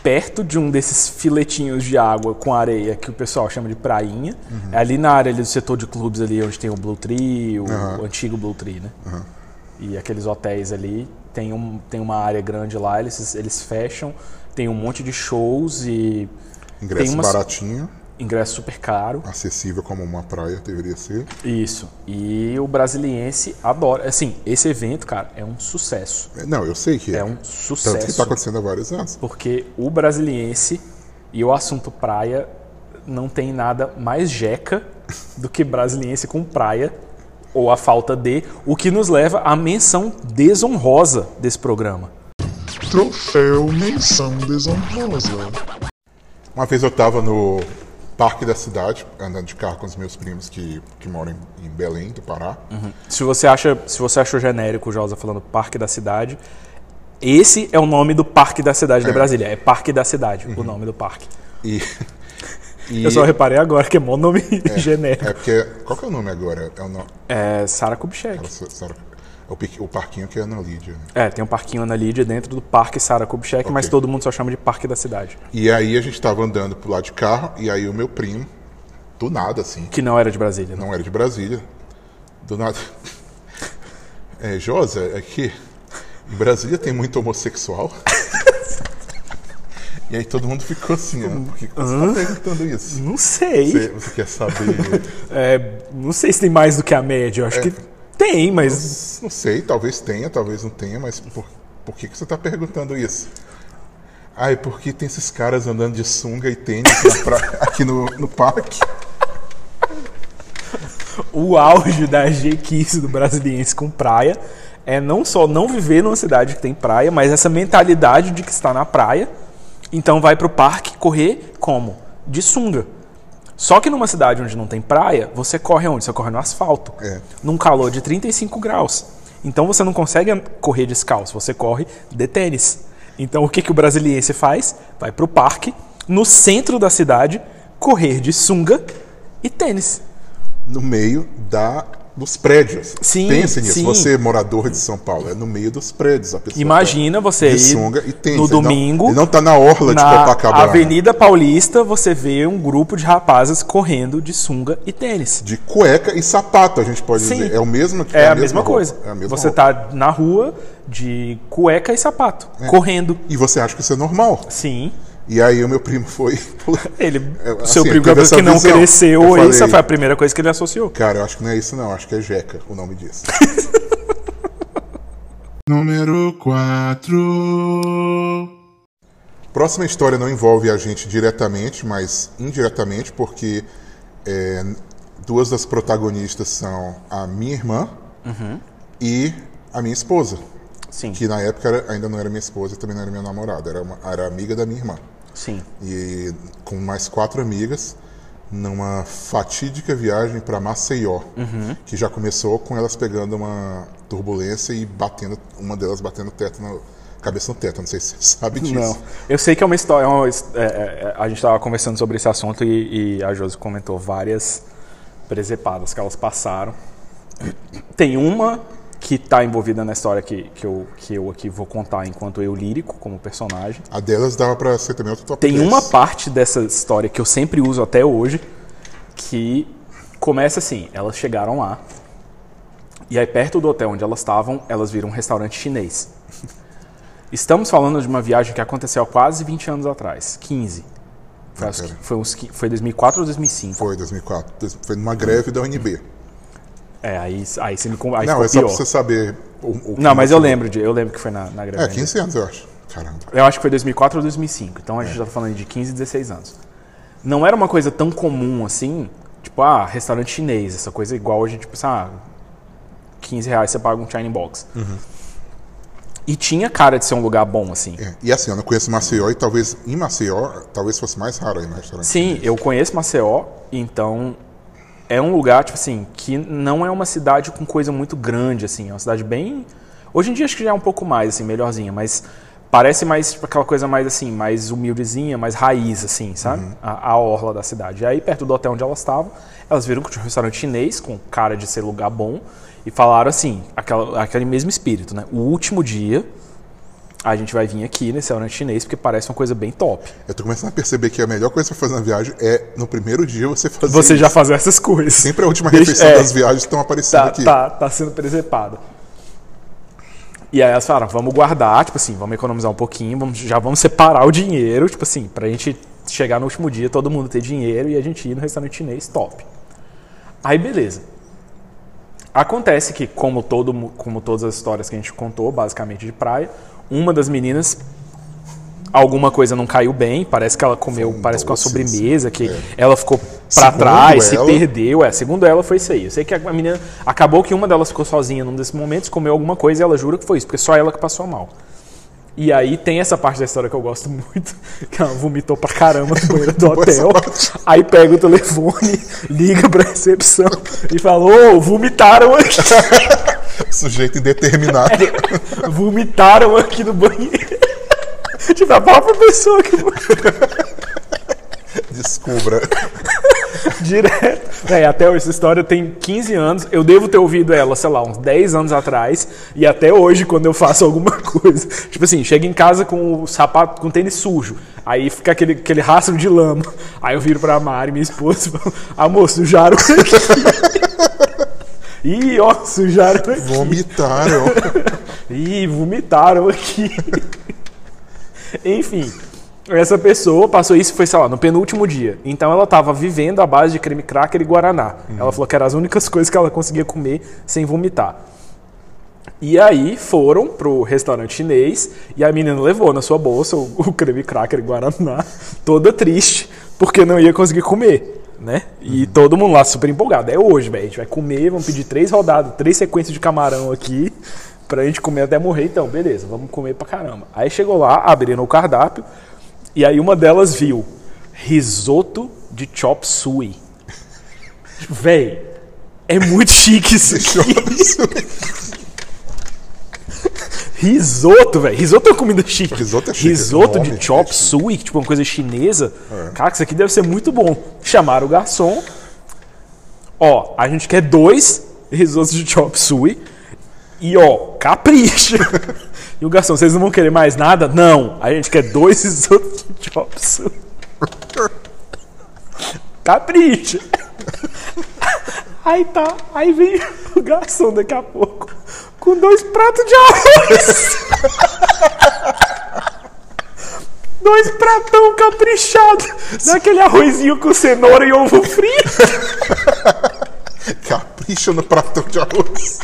perto de um desses filetinhos de água com areia que o pessoal chama de prainha. É ali na área ali do setor de clubes ali onde tem o Blue Tree, o, Aham. o antigo Blue Tree, né? E aqueles hotéis ali, tem, um, tem uma área grande lá, eles, eles fecham, tem um monte de shows e Ingresso umas- baratinho, ingresso super caro. acessível como uma praia deveria ser. Isso. E o brasiliense adora. Assim, esse evento, cara, é um sucesso. Não, eu sei que É um Tanto que sucesso. tá acontecendo há vários anos. Porque o brasiliense e o assunto praia não tem nada mais jeca do que brasiliense com praia ou a falta de, o que nos leva à menção desonrosa desse programa. Troféu Menção Desonrosa. Uma vez eu tava no parque da cidade, andando de carro com os meus primos que, que moram em, Belém, do Pará. Se você acha, se você achou genérico o Josa falando Parque da Cidade, esse é o nome do Parque da Cidade de Brasília. É Parque da Cidade, o nome do parque. E. e Eu só reparei agora que é mó nome genérico. é porque. Qual que é o nome agora? É o nome. É Sara Kubitschek. Sarah- O, piqui- o parquinho que é Ana Lídia. né? É, tem um parquinho Ana Lídia dentro do Parque Sara Kubitschek, mas Ok. todo mundo só chama de Parque da Cidade. E aí a gente tava andando pro lado de carro, e aí o meu primo, do nada, assim, Que não era de Brasília, né? não era de Brasília, do nada. É, Josa, é que em Brasília tem muito homossexual. E aí todo mundo ficou assim, ó, por que que você tá perguntando isso? Não sei. Você, você quer saber? É, não sei se tem mais do que a média. Eu acho que tem, mas. Não sei, talvez tenha, talvez não tenha, mas por, por que, que você tá perguntando isso? Ah, é porque tem esses caras andando de sunga e tênis pra- aqui no, no parque. O auge da G15 do brasiliense com praia é não só não viver numa cidade que tem praia, mas essa mentalidade de que está na praia. Então vai pro parque correr como? De sunga. Só que numa cidade onde não tem praia, você corre onde? Você corre no asfalto. É. Num calor de 35 graus. Então você não consegue correr descalço, você corre de tênis. Então o que, que o brasiliense faz? Vai pro parque, no centro da cidade, correr de sunga e tênis. no meio da, dos prédios. Sim, Pense nisso. sim. Você, morador de São Paulo, é no meio dos prédios. A pessoa Imagina tá você de sunga e tênis. no domingo, Ele não tá na orla de Na Copacabana. Avenida Paulista, você vê um grupo de rapazes correndo de sunga e tênis. De cueca e sapato, a gente pode Sim. dizer. É o mesmo É, a, mesma coisa. É a mesma você roupa. tá na rua de cueca e sapato, correndo. E você acha que isso é normal. Sim. E aí o meu primo foi. Ele, É, o seu assim, primo que não visão. cresceu, Eu essa foi a primeira coisa que ele associou. Cara, eu acho que não é isso, não. Acho que é Jeca o nome disso. Número 4. Próxima história não envolve a gente diretamente, mas indiretamente, porque é, duas das protagonistas são a minha irmã e a minha esposa. Sim. Que na época ainda não era minha esposa e também não era minha namorada, era, uma, era amiga da minha irmã. Sim. E com mais quatro amigas, numa fatídica viagem para Maceió, que já começou com elas pegando uma turbulência e batendo, uma delas batendo teto no, cabeça no teto. Não sei se você sabe disso. Não. Eu sei que é uma história. é uma his- é, é, a gente estava conversando sobre esse assunto e, e a Josi comentou várias presepadas que elas passaram. Tem uma que está envolvida na história que, que, eu, que eu aqui vou contar enquanto eu lírico, como personagem. A delas dava para ser também outro top Tem 10. uma parte dessa história que eu sempre uso até hoje, que começa assim: elas chegaram lá, e aí perto do hotel onde elas estavam, elas viram um restaurante chinês. Estamos falando de uma viagem que aconteceu há quase 20 anos atrás 15. Foi, Ah, foi, uns foi 2004 ou 2005? Foi 2004. Dois- Foi numa greve da UNB. É, aí, aí você me aí não, é só pior. pra você saber. O, o Não, mas eu lembro, de, eu lembro que foi na, na greve. É, ainda. 15 anos, eu acho. Caramba. Eu acho que foi 2004 ou 2005. Então É. a gente já tá falando de 15, 16 anos. Não era uma coisa tão comum assim, tipo, ah, restaurante chinês, essa coisa igual a gente, tipo, ah, 15 reais você paga um China Box. Uhum. E tinha cara de ser um lugar bom, assim. É, E assim, eu não conheço Maceió e talvez em Maceió, talvez fosse mais raro aí no restaurante. Sim, eu conheço Maceió, então é um lugar, tipo assim, que não é uma cidade com coisa muito grande, assim. É uma cidade bem. Hoje em dia acho que já é um pouco mais, assim, melhorzinha, mas parece mais aquela coisa mais assim, mais humildezinha, mais raiz, assim, sabe? A, a orla da cidade. E aí, perto do hotel onde elas estavam, elas viram que tinha um restaurante chinês com cara de ser lugar bom e falaram assim, aquela, aquele mesmo espírito, né? O último dia. A gente vai vir aqui nesse restaurante chinês porque parece uma coisa bem top. Eu tô começando a perceber que a melhor coisa pra fazer na viagem é no primeiro dia você fazer. Você já isso. fazer essas coisas. Sempre a última Deixa- refeição é. das viagens estão aparecendo tá, aqui. tá, tá sendo presepada. E aí elas falaram, vamos guardar, tipo assim, vamos economizar um pouquinho, vamos, já vamos separar o dinheiro, tipo assim, pra gente chegar no último dia, todo mundo ter dinheiro e a gente ir no restaurante chinês top. Aí beleza. Acontece que, como, todo, como todas as histórias que a gente contou, basicamente de praia, uma das meninas alguma coisa não caiu bem, parece que ela comeu, parece com a sobremesa, que é. ela ficou pra Segundo trás, se ela- perdeu. É, segundo ela foi isso aí. Eu sei que a menina acabou que uma delas ficou sozinha num desses momentos, comeu alguma coisa e ela jura que foi isso, porque só ela que passou mal. E aí tem essa parte da história que eu gosto muito, que ela vomitou pra caramba no banheiro do hotel. Aí pega o telefone, liga pra recepção e fala: Ô, vomitaram aqui. Sujeito indeterminado. vomitaram aqui no banheiro. tipo, a própria pessoa que. Descubra. Direto. Véi, até hoje, essa história tem 15 anos. Eu devo ter ouvido ela, sei lá, uns 10 anos atrás. E até hoje, quando eu faço alguma coisa. Tipo assim, chego em casa com o sapato, com o tênis sujo. Aí fica aquele, aquele rastro de lama. Aí eu viro pra Mari, minha esposa, e falo, amor, sujaram aqui. Ih, ó, sujaram aqui. Vomitaram. Ih, vomitaram aqui. Enfim, essa pessoa passou isso, foi, sei lá, no penúltimo dia. Então ela estava vivendo à base de creme cracker e guaraná. Ela falou que eram as únicas coisas que ela conseguia comer sem vomitar. E aí foram pro restaurante chinês e a menina levou na sua bolsa o, o creme cracker e guaraná, toda triste, porque não ia conseguir comer. Né? E todo mundo lá super empolgado. É hoje, velho. A gente vai comer, vamos pedir três rodadas, três sequências de camarão aqui, pra gente comer até morrer. Então, beleza, vamos comer pra caramba. Aí chegou lá, abriram o cardápio, e aí uma delas viu risoto de chop suey. Véi, é muito chique isso aqui. Risoto, velho. Risoto é uma comida chique. Risoto é chique, Risoto de chop é suey, tipo uma coisa chinesa. Cara, isso aqui deve ser muito bom. Chamaram o garçom. Ó, a gente quer dois risotos de chop suey. E ó, capricha. e o garçom, vocês não vão querer mais nada? Não. A gente quer dois risotos de chop suey. Capricha. Aí tá, aí vem o garçom daqui a pouco com dois pratos de arroz. dois pratão caprichado. Daquele arrozinho com cenoura e ovo frito. Capricha no pratão de arroz.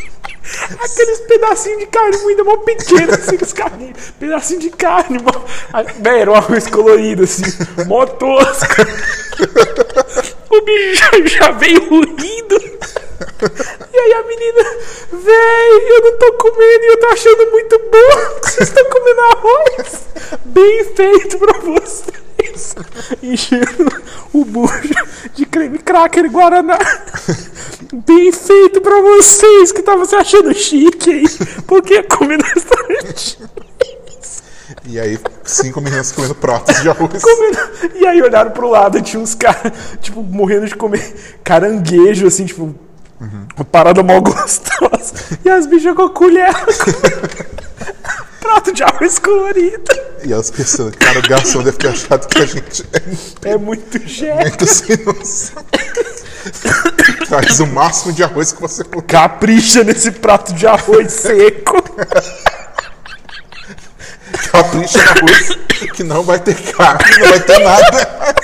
Aqueles pedacinhos de carne moída mó pequeno, assim, os carninhos. Pedacinho de carne, mó. Ah, era um arroz colorido, assim, mó tosco. O bicho já- veio rindo. E aí a menina, véi, eu não tô comendo e eu tô achando muito bom vocês estão comendo arroz. Bem feito pra vocês. Enchendo o bucho de creme cracker guaraná. Bem feito pra vocês que estavam se achando chique aí. Porque no restaurante. E aí, cinco meninas comendo pratos de arroz. comendo. E aí olharam pro lado e tinha uns caras, tipo, morrendo de comer caranguejo, assim, tipo, uma parada mal gostosa. E as bichas com a colher. Prato de arroz colorido. E elas pensando, cara, o garçom deve ter achado que a gente é É muito jeito. muito sem noção. Traz o máximo de arroz que você puder. Capricha nesse prato de arroz seco. No arroz que não vai ter carne, não vai ter nada.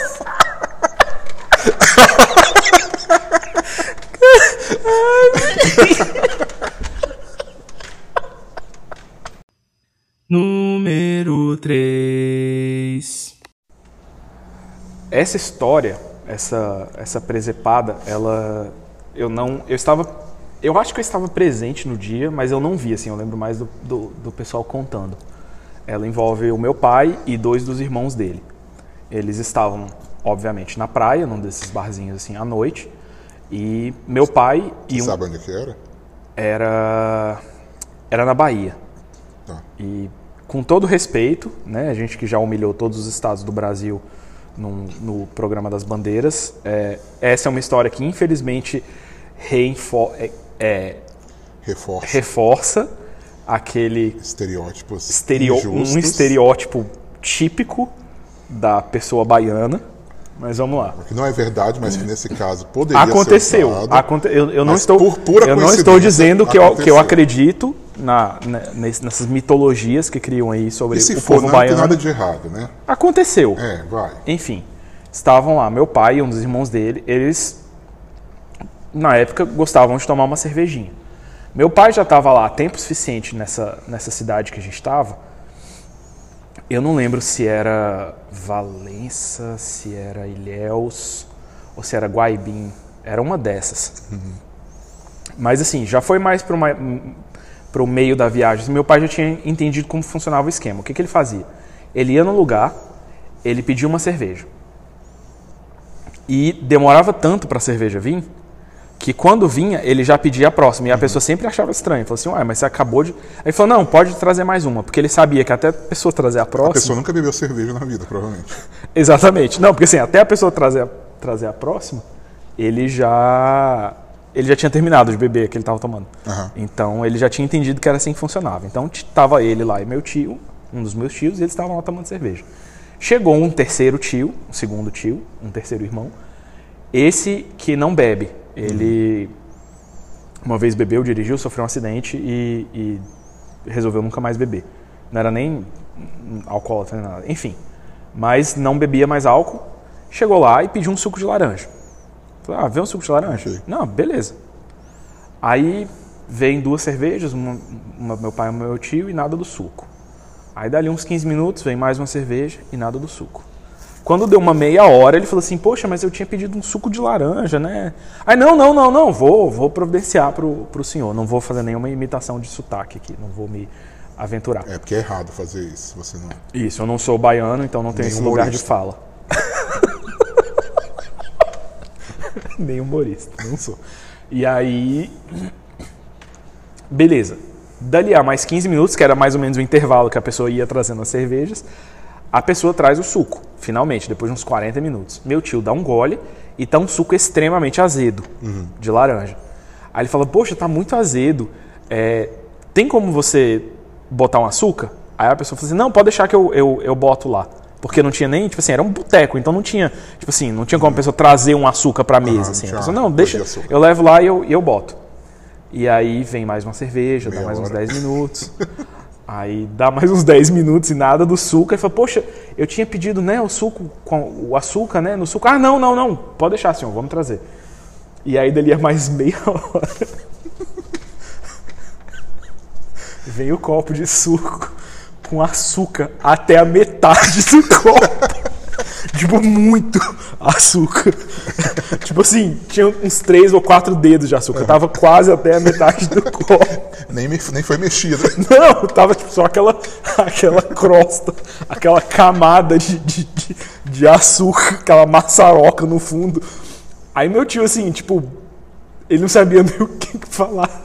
Número 3. Essa história, essa essa presepada, ela eu não, eu estava eu acho que eu estava presente no dia, mas eu não vi assim, eu lembro mais do, do, do pessoal contando. Ela envolve o meu pai e dois dos irmãos dele. Eles estavam, obviamente, na praia, num desses barzinhos assim à noite, e meu pai e um Sabe onde que era? era era na Bahia. Tá. E com todo respeito, né, a gente que já humilhou todos os estados do Brasil num- no programa das bandeiras, é, essa é uma história que infelizmente reinfo- é- é, Reforça reforça aquele estereótipos estereo- um estereótipo típico da pessoa baiana. Mas vamos lá. Que não é verdade, mas que nesse caso poderia Aconteceu. ser usado. Aconte- eu, eu não estou, por pura eu não estou dizendo que eu, que eu acredito na, na- ness- nessas mitologias que criam aí sobre E se o for, povo não tem baiano. nada de errado, né? Aconteceu. É, vai. Enfim, estavam lá, meu pai e um dos irmãos dele, eles na época gostavam de tomar uma cervejinha. Meu pai já estava lá tempo suficiente nessa, nessa cidade que a gente estava. Eu não lembro se era Valença, se era Ilhéus ou se era Guaibim. Era uma dessas. Mas assim, já foi mais para o meio da viagem. Meu pai já tinha entendido como funcionava o esquema. O que, que ele fazia? Ele ia no lugar, ele pedia uma cerveja. E demorava tanto para a cerveja vir que quando vinha, ele já pedia a próxima. E a pessoa sempre achava estranho. Falou assim, ué, mas você acabou de. Aí ele falou, não, pode trazer mais uma. Porque ele sabia que até a pessoa trazer a A próxima. pessoa nunca bebeu cerveja na vida, provavelmente. Exatamente. Não, porque assim, até a pessoa trazer a, trazer a próxima, ele já ele já tinha terminado de beber que ele estava tomando. Aham. Então ele já tinha entendido que era assim que funcionava. Então t- tava ele lá e meu tio, um dos meus tios, e eles estavam lá tomando cerveja. Chegou um terceiro tio, um segundo tio, um terceiro irmão. Esse que não bebe. Ele uma vez bebeu, dirigiu, sofreu um acidente e, e resolveu nunca mais beber. Não era nem alcoólatra nem nada. Enfim, mas não bebia mais álcool. Chegou lá e pediu um suco de laranja. Falei, ah, vê um suco de laranja? Não, beleza. Aí vem duas cervejas, uma, uma meu pai e meu tio, e nada do suco. Aí dali uns 15 minutos, vem mais uma cerveja e nada do suco. Quando deu uma meia hora, ele falou assim, poxa, mas eu tinha pedido um suco de laranja, né? Aí, não, não, não, não, vou, vou providenciar pro, pro senhor. Não vou fazer nenhuma imitação de sotaque aqui, não vou me aventurar. É porque é errado fazer isso. Você não. Isso, eu não sou baiano, então não tenho Nem esse lugar de fala. Nem humorista, não sou. E aí. Beleza. Dali a mais 15 minutos, que era mais ou menos o intervalo que a pessoa ia trazendo as cervejas, a pessoa traz o suco, finalmente, depois de uns 40 minutos. Meu tio dá um gole e tá um suco extremamente azedo, de laranja. Aí ele fala, poxa, tá muito azedo. é, tem como você botar um açúcar? Aí a pessoa fala assim, não, pode deixar que eu, eu, eu boto lá. Porque não tinha nem, tipo assim, era um boteco, então não tinha, tipo assim, não tinha como a pessoa trazer um açúcar pra mesa, não assim. A pessoa, não, deixa, eu levo lá e eu, eu boto. E aí vem mais uma cerveja, dá Meia mais uns hora. 10 minutos. Aí dá mais uns 10 minutos e nada do suco. Aí fala, poxa, eu tinha pedido, né, o suco, com o açúcar, né, no suco. Ah, não, não, não, pode deixar, senhor, vamos trazer. E aí dali a mais meia hora. Vem o copo de suco com açúcar até a metade do copo. Tipo, muito açúcar. tipo assim, tinha uns três ou quatro dedos de açúcar. Tava quase até a metade do copo. Nem, me- nem foi mexido. Não, tava tipo, só aquela, aquela crosta, aquela camada de, de, de, de açúcar, aquela maçaroca no fundo. Aí meu tio, assim, tipo, ele não sabia nem o que falar.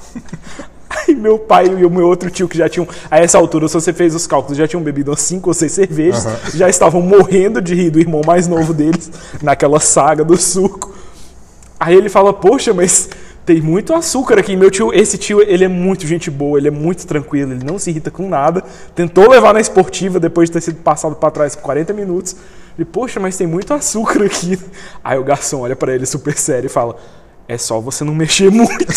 Aí meu pai e o meu outro tio, que já tinham, a essa altura, se você fez os cálculos, já tinham bebido umas 5 ou 6 cervejas, já estavam morrendo de rir do irmão mais novo deles, naquela saga do suco. Aí ele fala, poxa, mas tem muito açúcar aqui. Meu tio, esse tio, ele é muito gente boa, ele é muito tranquilo, ele não se irrita com nada. Tentou levar na esportiva depois de ter sido passado para trás por 40 minutos. Ele, poxa, mas tem muito açúcar aqui. Aí o garçom olha para ele super sério e fala: É só você não mexer muito.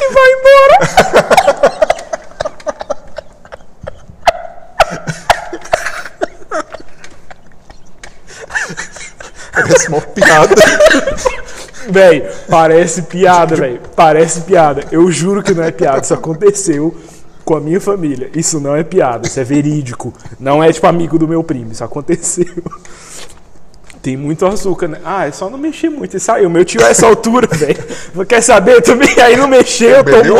e vai embora. Piada. Véi, parece piada, véi. Parece piada. Eu juro que não é piada. Isso aconteceu com a minha família. Isso não é piada, isso é verídico. Não é tipo amigo do meu primo. Isso aconteceu. Tem muito açúcar, né? Ah, é só não mexer muito. E saiu. Meu tio a essa altura, velho. Quer saber? Também aí não mexeu, tomou.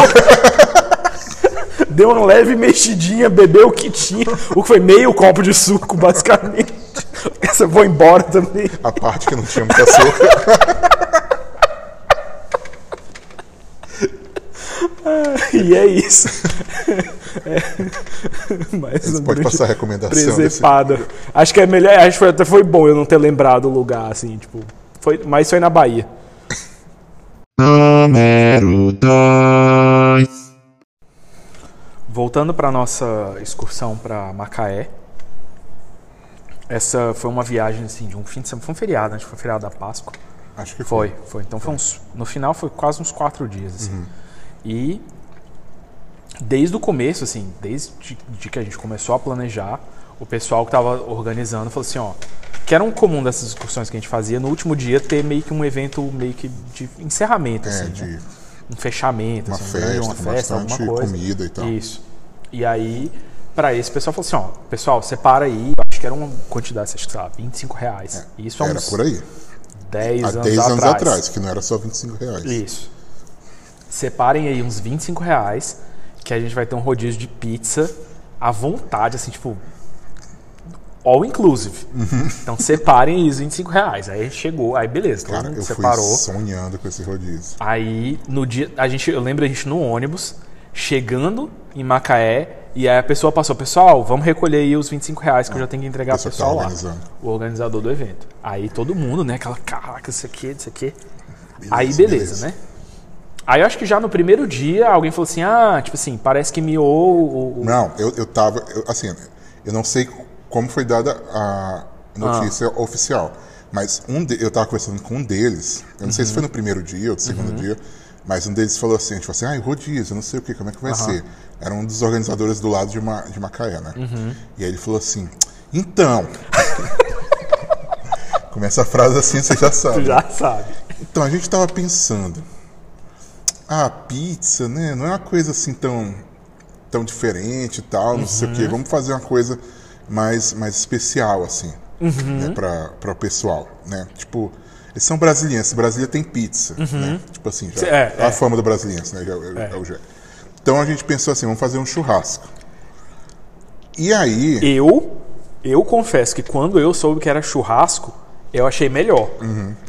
Deu uma leve mexidinha, bebeu o que tinha. O que foi meio copo de suco, basicamente. Essa foi embora também. A parte que não tinha muito açúcar. E é isso. É. Mais Você pode passar a recomendação desse-. Acho que é melhor. Acho que foi- até foi bom eu não ter lembrado o lugar, assim, tipo. Foi, mas foi na Bahia. Número 2. Voltando para nossa excursão para Macaé. Essa foi uma viagem assim de um fim de semana, foi um feriado, acho que foi feriado da Páscoa. Acho que Foi, foi. Então foi uns, no final foi quase uns quatro dias, assim. E desde o começo, assim, desde de que a gente começou a planejar, o pessoal que estava organizando falou assim, ó, que era um comum dessas excursões que a gente fazia, no último dia ter meio que um evento meio que de encerramento, É, assim, de né? um fechamento, uma assim, festa, uma festa, alguma coisa. comida e tal. Isso. E aí, para esse pessoal falou assim, ó, pessoal, separa aí, acho que era uma quantidade, acho que sei lá, 25 reais. E isso Era por aí. 10 Há anos 10 anos atrás. atrás, que não era só 25 reais. Isso. Separem aí uns 25 reais, que a gente vai ter um rodízio de pizza à vontade, assim, tipo. All inclusive. Então separem aí os 25 reais. Aí chegou, aí beleza, todo Cara, mundo eu separou. fui sonhando com esse rodízio. Aí no dia. A gente, eu lembro a gente no ônibus, chegando em Macaé, e aí a pessoa passou, pessoal, vamos recolher aí os 25 reais que eu já tenho que entregar pro pessoal tá lá. O organizador do evento. Aí todo mundo, né? Aquela, caraca, isso aqui, isso aqui. Beleza, aí beleza, beleza. né? Aí eu acho que já no primeiro dia alguém falou assim: ah, tipo assim, parece que miou o. o- Não, eu, eu tava. eu- assim, eu não sei como foi dada a notícia Ah. oficial. Mas um de- eu tava conversando com um deles, eu não sei Uhum. se foi no primeiro dia ou no segundo dia, mas um deles falou assim, tipo assim, ah, rodízio, eu não sei o que, como é que vai ser. Era um dos organizadores do lado de, Ma, de Macaé, né? Uhum. E aí ele falou assim, então. Começa a frase assim, você já sabe. Tu já sabe. Então, a gente tava pensando. Ah, pizza, né? Não é uma coisa assim tão, tão diferente e tal, não sei o quê. Vamos fazer uma coisa mais, mais especial, assim, né? Pra, pra o pessoal, né? Tipo, eles são brasileiros. Brasília tem pizza, né? Tipo assim, já, É, é, a é. fama do brasileiro, né? Já, é. é o já. Então, a gente pensou assim, vamos fazer um churrasco. E aí... Eu, eu confesso que quando eu soube que era churrasco, eu achei melhor.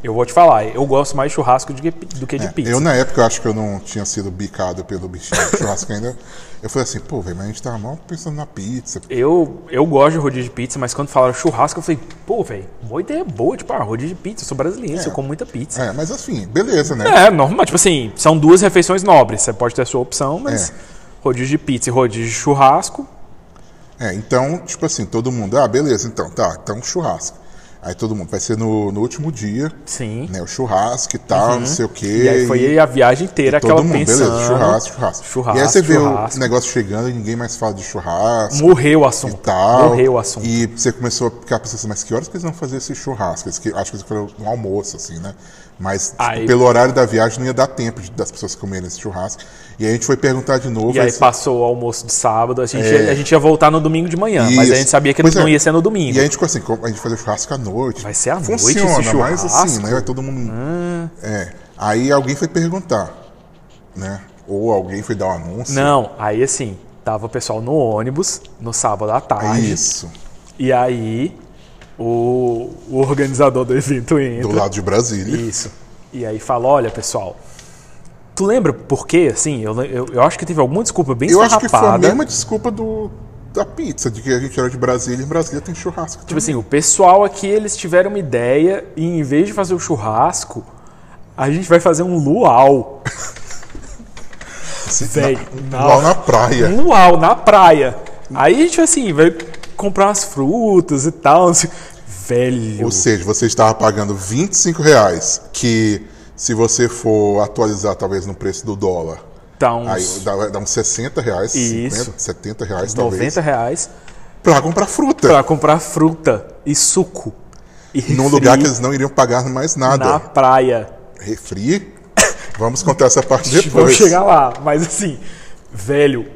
Eu vou te falar, eu gosto mais de churrasco do que, do que de É, pizza. Eu, na época, eu acho que eu não tinha sido bicado pelo bichinho do churrasco ainda. Eu falei assim, pô, velho, mas a gente tava mal pensando na pizza. Eu, eu gosto de rodízio de pizza, mas quando falaram churrasco, eu falei, pô, velho, boa ideia boa, tipo, ah, rodízio de pizza, eu sou brasileiro, eu como muita pizza. É, mas assim, beleza, né? É, normal, tipo assim, são duas refeições nobres, você pode ter a sua opção, mas É. rodízio de pizza e rodízio de churrasco, É, então, tipo assim, todo mundo, ah, beleza, então, tá, então churrasco. Aí todo mundo, vai ser no, no último dia, sim. né, o churrasco e tal, não sei o quê. E aí foi a viagem inteira todo aquela mundo, pensando. beleza, churrasco, churrasco. Churrasco, E aí você vê churrasco. o negócio chegando e ninguém mais fala de churrasco. Morreu o e assunto. tal. Morreu o assunto. E você começou a ficar pensando assim, mas que horas que eles vão fazer esse churrasco? Eles que, acho que eles foram um almoço, assim, né? Mas Aí- pelo horário da viagem não ia dar tempo de- das pessoas comerem esse churrasco. E aí a gente foi perguntar de novo. E aí passou o almoço de sábado, a gente, É. a gente ia voltar no domingo de manhã, mas a Isso. gente sabia que não é. ia ser no domingo. E aí a gente ficou assim, a gente fazer churrasco à noite. Vai ser à noite Funciona, esse mas assim, churrasco? né? Vai todo mundo. É. Aí alguém foi perguntar, né? Ou alguém foi dar um anúncio. Não, aí assim, tava o pessoal no ônibus, no sábado à tarde. Isso. E aí o, o organizador do evento entra. Do lado de Brasília. Isso. E aí fala, olha, pessoal, tu lembra por quê? Assim, eu, eu, eu acho que teve alguma desculpa bem Eu acho que foi a mesma desculpa do, da pizza, de que a gente era de Brasília e em Brasília tem churrasco. Tipo assim, o pessoal aqui, eles tiveram uma ideia e em vez de fazer o churrasco, a gente vai fazer um luau. assim, véi, na, na- lá na praia. Um luau na praia. Aí a gente, assim, vai comprar umas frutas e tal. Velho. Ou seja, você estava pagando 25 reais, que se você for atualizar talvez no preço do dólar, Tá uns aí dá, dá uns 60 reais, Isso. 50, 70 reais talvez, 90 reais pra comprar fruta. pra comprar fruta e suco. E Num refri lugar que eles não iriam pagar mais nada. Na praia. Refri? Vamos contar essa parte Vamos depois. chegar lá. Mas assim, velho,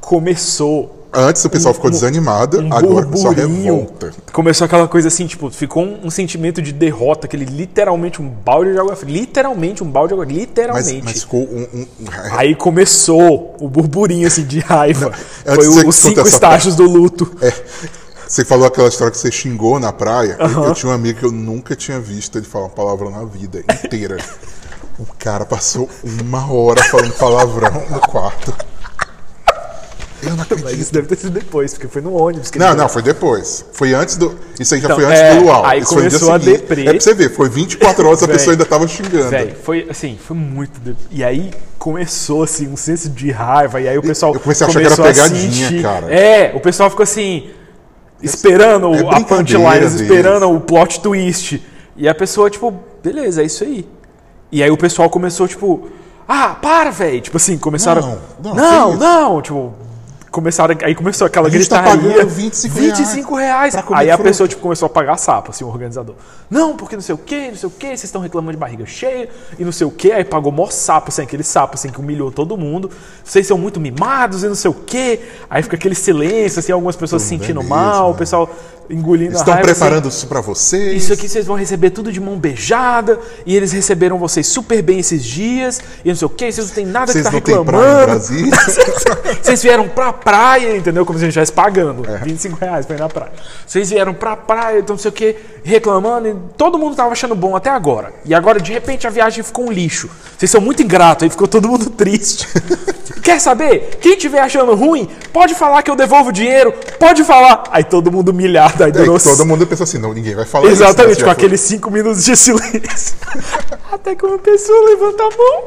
começou Antes o pessoal ficou desanimado, um agora começou a burburinho. revolta. Começou aquela coisa assim, tipo, ficou um, um sentimento de derrota, aquele literalmente um balde de água fria. Literalmente um balde de água Mas, literalmente. mas ficou um. um- um- Aí começou o burburinho assim de raiva. antes Foi o- os cinco estágios do luto. É, você falou aquela história que você xingou na praia. Eu- Eu tinha um amigo que eu nunca tinha visto ele falar palavrão na vida inteira. o cara passou uma hora falando palavrão no quarto. Eu não Mas acredito. isso deve ter sido depois, porque foi no ônibus que Não, não, foi depois. Foi antes do. Isso aí já Então, foi antes é, do luau. aí Isso foi começou a seguinte. deprê. É pra você ver, foi 24 horas a Véi. pessoa ainda tava xingando. Velho, foi assim, foi muito. de- E aí começou assim, um senso de raiva, e aí o pessoal. Eu comecei a achar que era pegadinha, sentir- cara. É, o pessoal ficou assim, esperando É a punchline, esperando o plot twist. E a pessoa, tipo, beleza, é isso aí. E aí o pessoal começou, tipo, ah, para, velho. Tipo assim, começaram. Não, não, não, não, tipo. Começaram, aí começou aquela A gente tá gritaria. pagando 25 reais 25 reais. Aí a fruta. pessoa tipo, começou a pagar sapo, assim, o organizador. Não, porque não sei o que, não sei o que, vocês estão reclamando de barriga cheia e não sei o que. Aí pagou mó sapo, assim, aquele sapo assim, que humilhou todo mundo. Vocês são muito mimados e não sei o que. Aí fica aquele silêncio, assim, algumas pessoas se sentindo mal, o pessoal engolindo Estão a raiva. assim. preparando isso pra vocês. Isso aqui vocês vão receber tudo de mão beijada e eles receberam vocês super bem esses dias e não sei o que, vocês não tem nada Vocês que tá têm reclamando. praia. Vocês vieram pra praia, entendeu? Como se a gente estivesse pagando É. 25 reais pra ir na praia. Vocês vieram pra praia, então não sei o que, reclamando, e todo mundo tava achando bom até agora. E agora, de repente, a viagem ficou um lixo. Vocês são muito ingratos, aí ficou todo mundo triste. quer saber? Quem tiver achando ruim, pode falar que eu devolvo o dinheiro, pode falar. Aí todo mundo humilhado, aí É, durou e todo mundo pensa assim, não, ninguém vai falar isso, Exatamente, né? com aqueles cinco minutos de silêncio. Até que uma pessoa levanta a mão.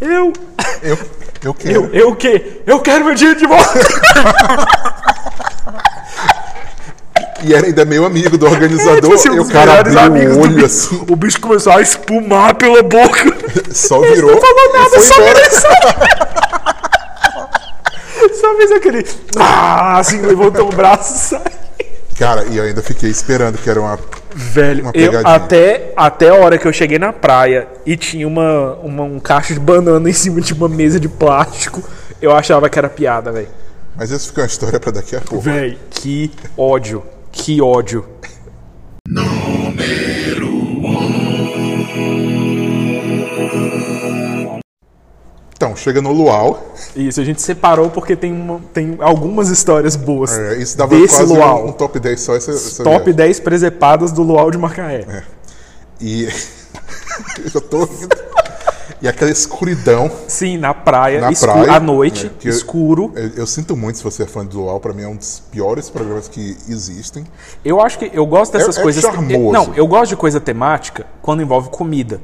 Eu, Eu, eu quero. eu, eu o quê? Eu quero meu dinheiro de volta. E era ainda meu amigo do organizador, Tipo assim, um e o cara abriu o olho bicho. assim, O bicho começou a espumar pela boca. só virou Não falou nada, só fez, só fez aquele. Ah, assim, levantou o braço e saiu. Cara, e eu ainda fiquei esperando que era uma... Velho, Uma eu, pegadinha. até, até a hora que eu cheguei na praia e tinha uma, uma- um caixa de banana em cima de uma mesa de plástico, eu achava que era piada, velho. Mas isso fica uma história pra daqui a pouco. Véi, que ódio. Que ódio. Então, chega no Luau, Isso, a gente separou porque tem, uma- tem algumas histórias boas. é, isso dava desse quase luau. um, um top 10 só essa, essa Top viagem. 10 presepadas do Luau de Macaé. É. E eu tô rindo. E aquela escuridão Sim, na praia, na escuro, praia. à noite, né, escuro. Eu, eu sinto muito se você é fã do Luau, pra mim é um dos piores programas que existem. Eu acho que eu gosto dessas É- é coisas. charmoso. Não, eu gosto de coisa temática quando envolve comida.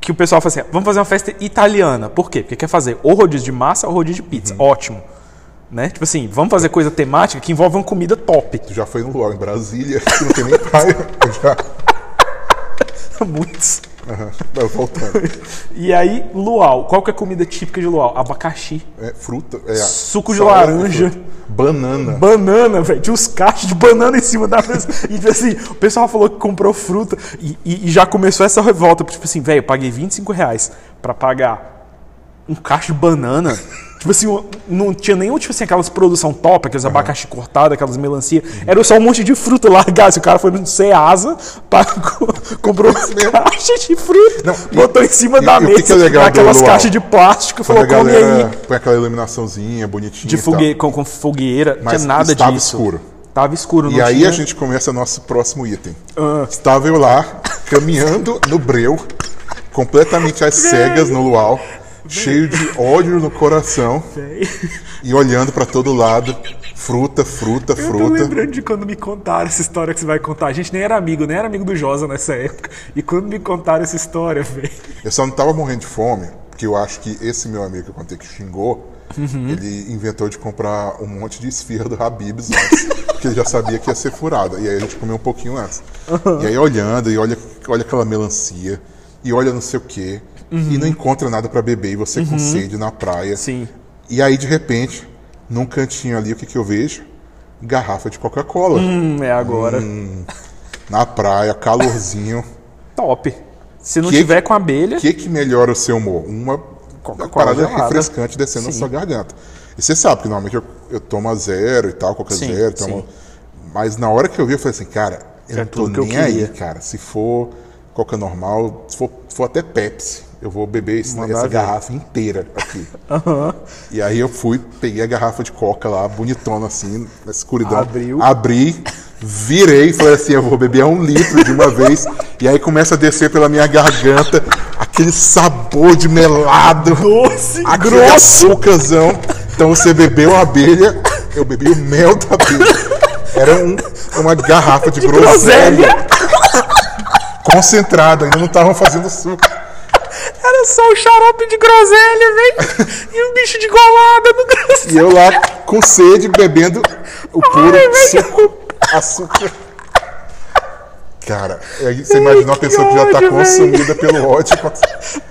Que o pessoal fala assim: vamos fazer uma festa italiana. Por quê? Porque quer fazer ou rodízio de massa ou rodízio de pizza. Uhum. Ótimo. Né? Tipo assim, vamos fazer coisa temática que envolve uma comida top. Tu já foi no Luau em Brasília, que não tem nem praia. Já. Muitos. Aham, mas voltando. E aí, luau. Qual que é a comida típica de luau? Abacaxi. É, fruta. É, Suco de salada laranja. Banana. Banana, velho. Tinha uns cachos de banana em cima da mesa. E tipo assim, o pessoal falou que comprou fruta. E, e- e já começou essa revolta. Tipo assim, velho, eu paguei 25 reais pra pagar um cacho de banana. Tipo assim, não tinha nenhum, tipo assim, aquelas produção top, aqueles abacaxi cortados, aquelas melancia. Era só um monte de fruta largada. O cara foi no Ceasa, pagou, comprou uma caixa de fruta, Não, e- botou em cima e- da e mesa, que é luau? caixas de plástico, falou, come aí. põe aquela iluminaçãozinha bonitinha. De e fogue... com, com fogueira, não Mas tinha nada estava disso. escuro. Tava escuro, não E aí tinha... a gente começa nosso próximo item. Ah. Estava eu lá, caminhando no breu, completamente às cegas no luau, cheio de ódio no coração e olhando pra todo lado, fruta, fruta, Eu tô fruta. lembrando de quando me contaram essa história que você vai contar. A gente nem era amigo, nem era amigo do Josa nessa época. E quando me contaram essa história, velho. Eu só não tava morrendo de fome, porque eu acho que esse meu amigo que eu contei que xingou, Uhum. ele inventou de comprar um monte de esfirra do Habib's antes, porque ele já sabia que ia ser furada. E aí a gente comeu um pouquinho antes. E aí olhando, e olha, olha aquela melancia, e olha não sei o quê, e não encontra nada pra beber, e você com sede na praia. Uhum. Sim. E aí, de repente, num cantinho ali, o que, que eu vejo? Garrafa de Coca-Cola. Hum, é agora. Na praia, calorzinho. Top. Se não Que- tiver com abelha, O que, que melhora o seu humor? Uma parada gelada. refrescante descendo na Sim. sua garganta. E você sabe que normalmente eu, eu tomo a zero e tal, Coca Sim, zero. Tomo... sim. Mas na hora que eu vi, eu falei assim, cara, eu É não tô nem aí, cara. Se for Coca normal, se for, se for até Pepsi, eu vou beber esse- essa garrafa inteira aqui. E aí eu fui, peguei a garrafa de Coca lá, bonitona assim, na escuridão. Abriu. Abri, virei falei assim, eu vou beber um litro de uma vez. E aí começa a descer pela minha garganta aquele sabor de melado. Doce, grosso. açúcarzão. Então você bebeu a abelha, eu bebi o mel da abelha. Era um- uma garrafa de, groselha. groselha. Concentrado, ainda não estavam fazendo suco. Era só o xarope de groselha, velho. e um bicho de golada no groselha. E eu lá com sede, bebendo o puro Ai, suco, açúcar. Cara, você imagina uma que pessoa que já tá ódio, consumida pelo ódio.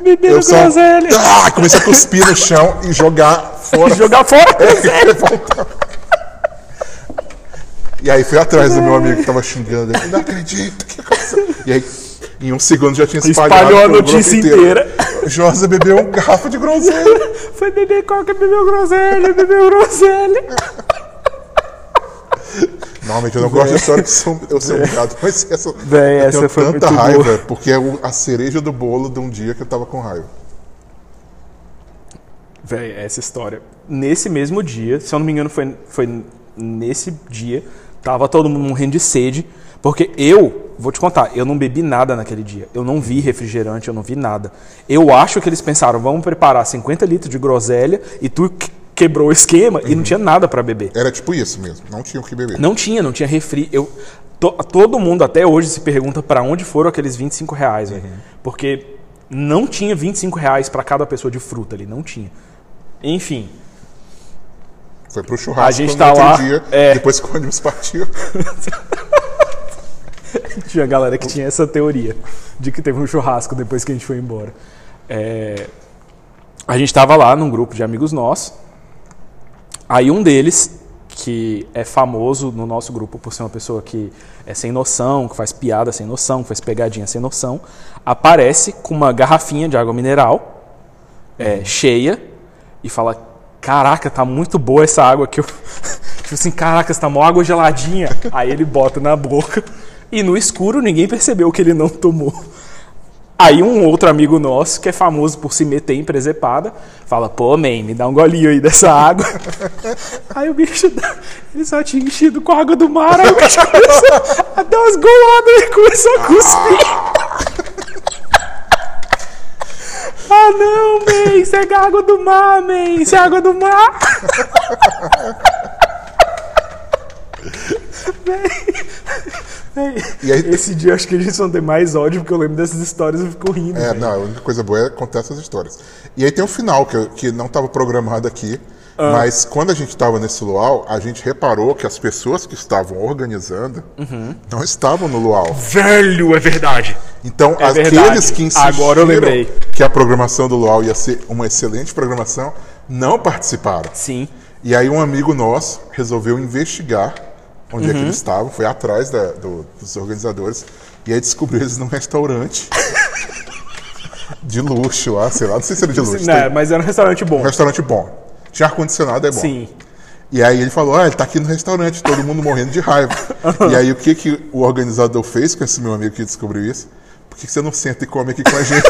Bebendo Eu só groselha. ah, comecei a cuspir no chão e jogar fora. Jogar fora groselha. E aí fui atrás do meu amigo que tava xingando. Ele, não acredito que. E aí, em um segundo já tinha espalhado. Espalhou a notícia inteira. Josa bebeu uma garrafa de groselha. Foi beber coca, bebeu groselha, bebeu groselha. Normalmente eu não gosto de história que são, eu sou obrigado, mas essa, Véi, eu essa tenho foi tanta raiva, boa. porque é a cereja do bolo de um dia que eu tava com raiva. Véi, essa história. Nesse mesmo dia, se eu não me engano, foi, foi nesse dia, tava todo mundo morrendo de sede, porque eu vou te contar, eu não bebi nada naquele dia. Eu não vi refrigerante, eu não vi nada. Eu acho que eles pensaram, vamos preparar 50 litros de groselha e tu que- quebrou o esquema e não tinha nada pra beber. Era tipo isso mesmo. Não tinha o que beber. Não tinha, não tinha refri. Eu, to- todo mundo até hoje se pergunta pra onde foram aqueles 25 reais, velho. Porque não tinha 25 reais pra cada pessoa de fruta ali, não tinha. Enfim, Foi pro churrasco A gente no tá outro lá, dia, é. depois que o ônibus partiu. tinha galera que tinha essa teoria de que teve um churrasco depois que a gente foi embora. É, a gente tava lá num grupo de amigos nossos. Aí um deles, que é famoso no nosso grupo por ser uma pessoa que é sem noção, que faz piada sem noção, que faz pegadinha sem noção, aparece com uma garrafinha de água mineral é, cheia e fala: Caraca, tá muito boa essa água aqui. Eu... tipo assim, caraca, tá mó água geladinha. Aí ele bota na boca e no escuro ninguém percebeu que ele não tomou. Aí um outro amigo nosso, que é famoso por se meter em presepada, fala, pô, man, me dá um golinho aí dessa água. aí o bicho, ele só tinha enchido com a água do mar, aí o bicho começou a dar umas goladas e começou a cuspir. ah não, man, isso é água do mar, man, isso é água do mar. E aí- Esse dia eu acho que a gente só tem mais ódio porque eu lembro dessas histórias e eu fico rindo. É, velho. não, a única coisa boa é contar essas histórias. E aí tem o final, que, eu- que não estava programado aqui, Ah. mas quando a gente estava nesse luau, a gente reparou que as pessoas que estavam organizando Uhum. não estavam no luau. Velho, é verdade. Então, É aqueles verdade. que insistiram Agora eu lembrei. que a programação do luau ia ser uma excelente programação, não participaram. Sim. E aí um amigo nosso resolveu investigar onde é que Uhum. eles estavam, foi atrás da- do- dos organizadores, e aí descobriu eles num restaurante de luxo lá, sei lá, não sei se era de luxo. Não, tem- mas era um restaurante bom. Um restaurante bom. Tinha ar-condicionado, é bom. Sim. E aí ele falou, ah, ele tá aqui no restaurante, todo mundo morrendo de raiva. e aí o que, que o organizador fez com esse meu amigo que descobriu isso? Por que, que você não senta e come aqui com a gente?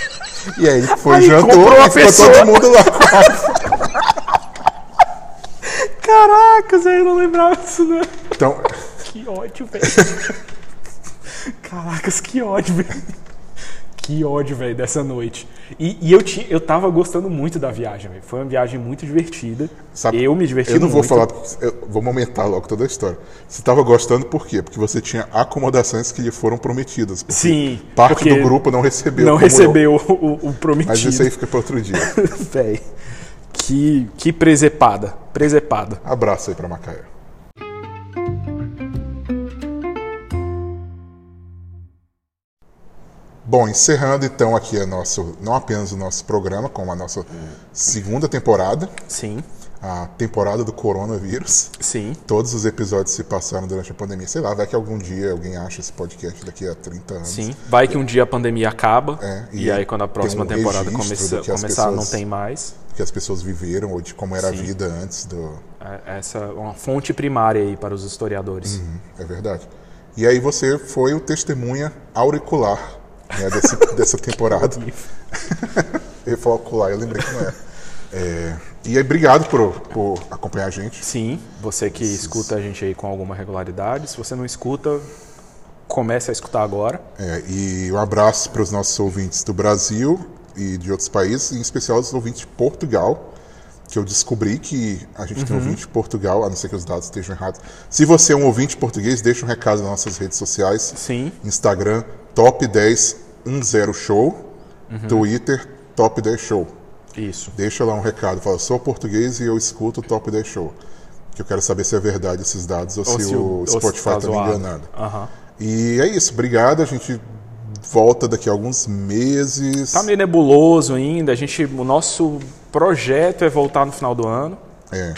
e aí ele foi, Aí jantou e ficou todo mundo lá com raiva. Caracas, eu não lembrava disso, não. Então, Que ódio, velho. Caracas, que ódio, velho. Que ódio, velho, dessa noite. E, e eu, tinha, eu tava gostando muito da viagem, velho. Foi uma viagem muito divertida. Sabe, eu me diverti Eu não vou muito. falar, eu vou aumentar logo toda a história. Você estava gostando por quê? Porque você tinha acomodações que lhe foram prometidas. Sim, Parte do grupo não recebeu. Não como eu. recebeu o, o- prometido. Mas isso aí fica para outro dia. Véi. Que, que presepada. Presepada. Abraço aí para Macaé. Bom, encerrando então aqui a nosso, não apenas o nosso programa, como a nossa segunda temporada, Sim, a temporada do coronavírus. sim. Todos os episódios se passaram durante a pandemia. Sei lá, vai que algum dia alguém acha esse podcast daqui a 30 anos. Sim. Vai que um dia a pandemia acaba. É, e, e aí, quando a próxima um temporada começa- começar, não pessoas- tem mais. Que as pessoas viveram ou de como era a Sim. vida antes do. É- Essa é uma fonte primária aí para os historiadores. É verdade. E aí você foi o testemunha auricular né, desse- dessa temporada. eu ia falar ocular, eu lembrei que não era. É, e aí, obrigado por, por acompanhar a gente. Sim, você que escuta a gente aí com alguma regularidade. Se você não escuta, comece a escutar agora. É, e um abraço para os nossos ouvintes do Brasil e de outros países, em especial os ouvintes de Portugal, que eu descobri que a gente tem ouvinte de Portugal, a não ser que os dados estejam errados. Se você é um ouvinte português, deixa um recado nas nossas redes sociais. Sim. Instagram, Top 10 10 Show. Twitter, Top 10 Show. Isso. Deixa lá um recado. Fala, sou português e eu escuto o Top 10 Show. Que eu quero saber se é verdade esses dados ou, Ou se, o o- Spotify tá tá me enganando. Aham. E é isso. Obrigado. A gente volta daqui a alguns meses. Tá meio nebuloso ainda. A gente, o nosso projeto é voltar no final do ano. É.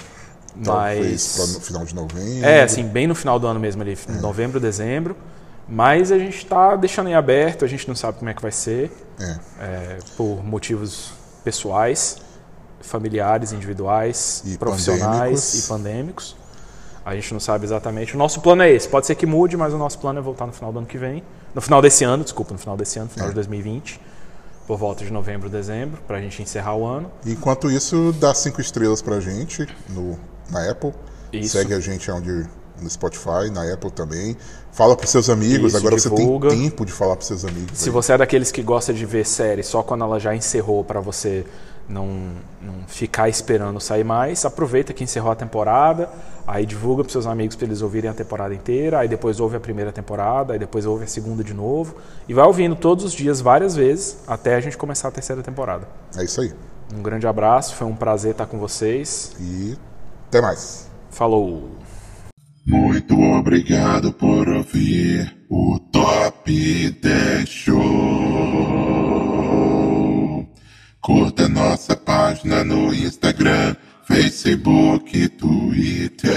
Talvez Mas- para no final de novembro. É, assim, bem no final do ano mesmo ali, novembro, dezembro. Mas a gente tá deixando em aberto, a gente não sabe como é que vai ser, É. é, por motivos pessoais, familiares, individuais, E profissionais pandêmicos. e pandêmicos. A gente não sabe exatamente. O nosso plano é esse. Pode ser que mude, mas o nosso plano é voltar no final do ano que vem. No final desse ano, desculpa, no final desse ano, final É. de 2020. Por volta de novembro, dezembro, pra gente encerrar o ano. Enquanto isso, dá cinco estrelas pra gente no, na Apple. Isso. Segue a gente onde no Spotify, na Apple também. Fala pros seus amigos, Isso, agora divulga. você tem tempo de falar pros seus amigos. Se aí. você é daqueles que gosta de ver série só quando ela já encerrou pra você não, não ficar esperando sair mais, aproveita que encerrou a temporada, aí divulga pros seus amigos para eles ouvirem a temporada inteira, aí depois ouve a primeira temporada, aí depois ouve a segunda de novo e vai ouvindo todos os dias várias vezes até a gente começar a terceira temporada. É isso aí. Um grande abraço, foi um prazer estar com vocês. E até mais. Falou. Muito obrigado por ouvir o Top 10 Show. Curta nossa página no Instagram, Facebook, Twitter.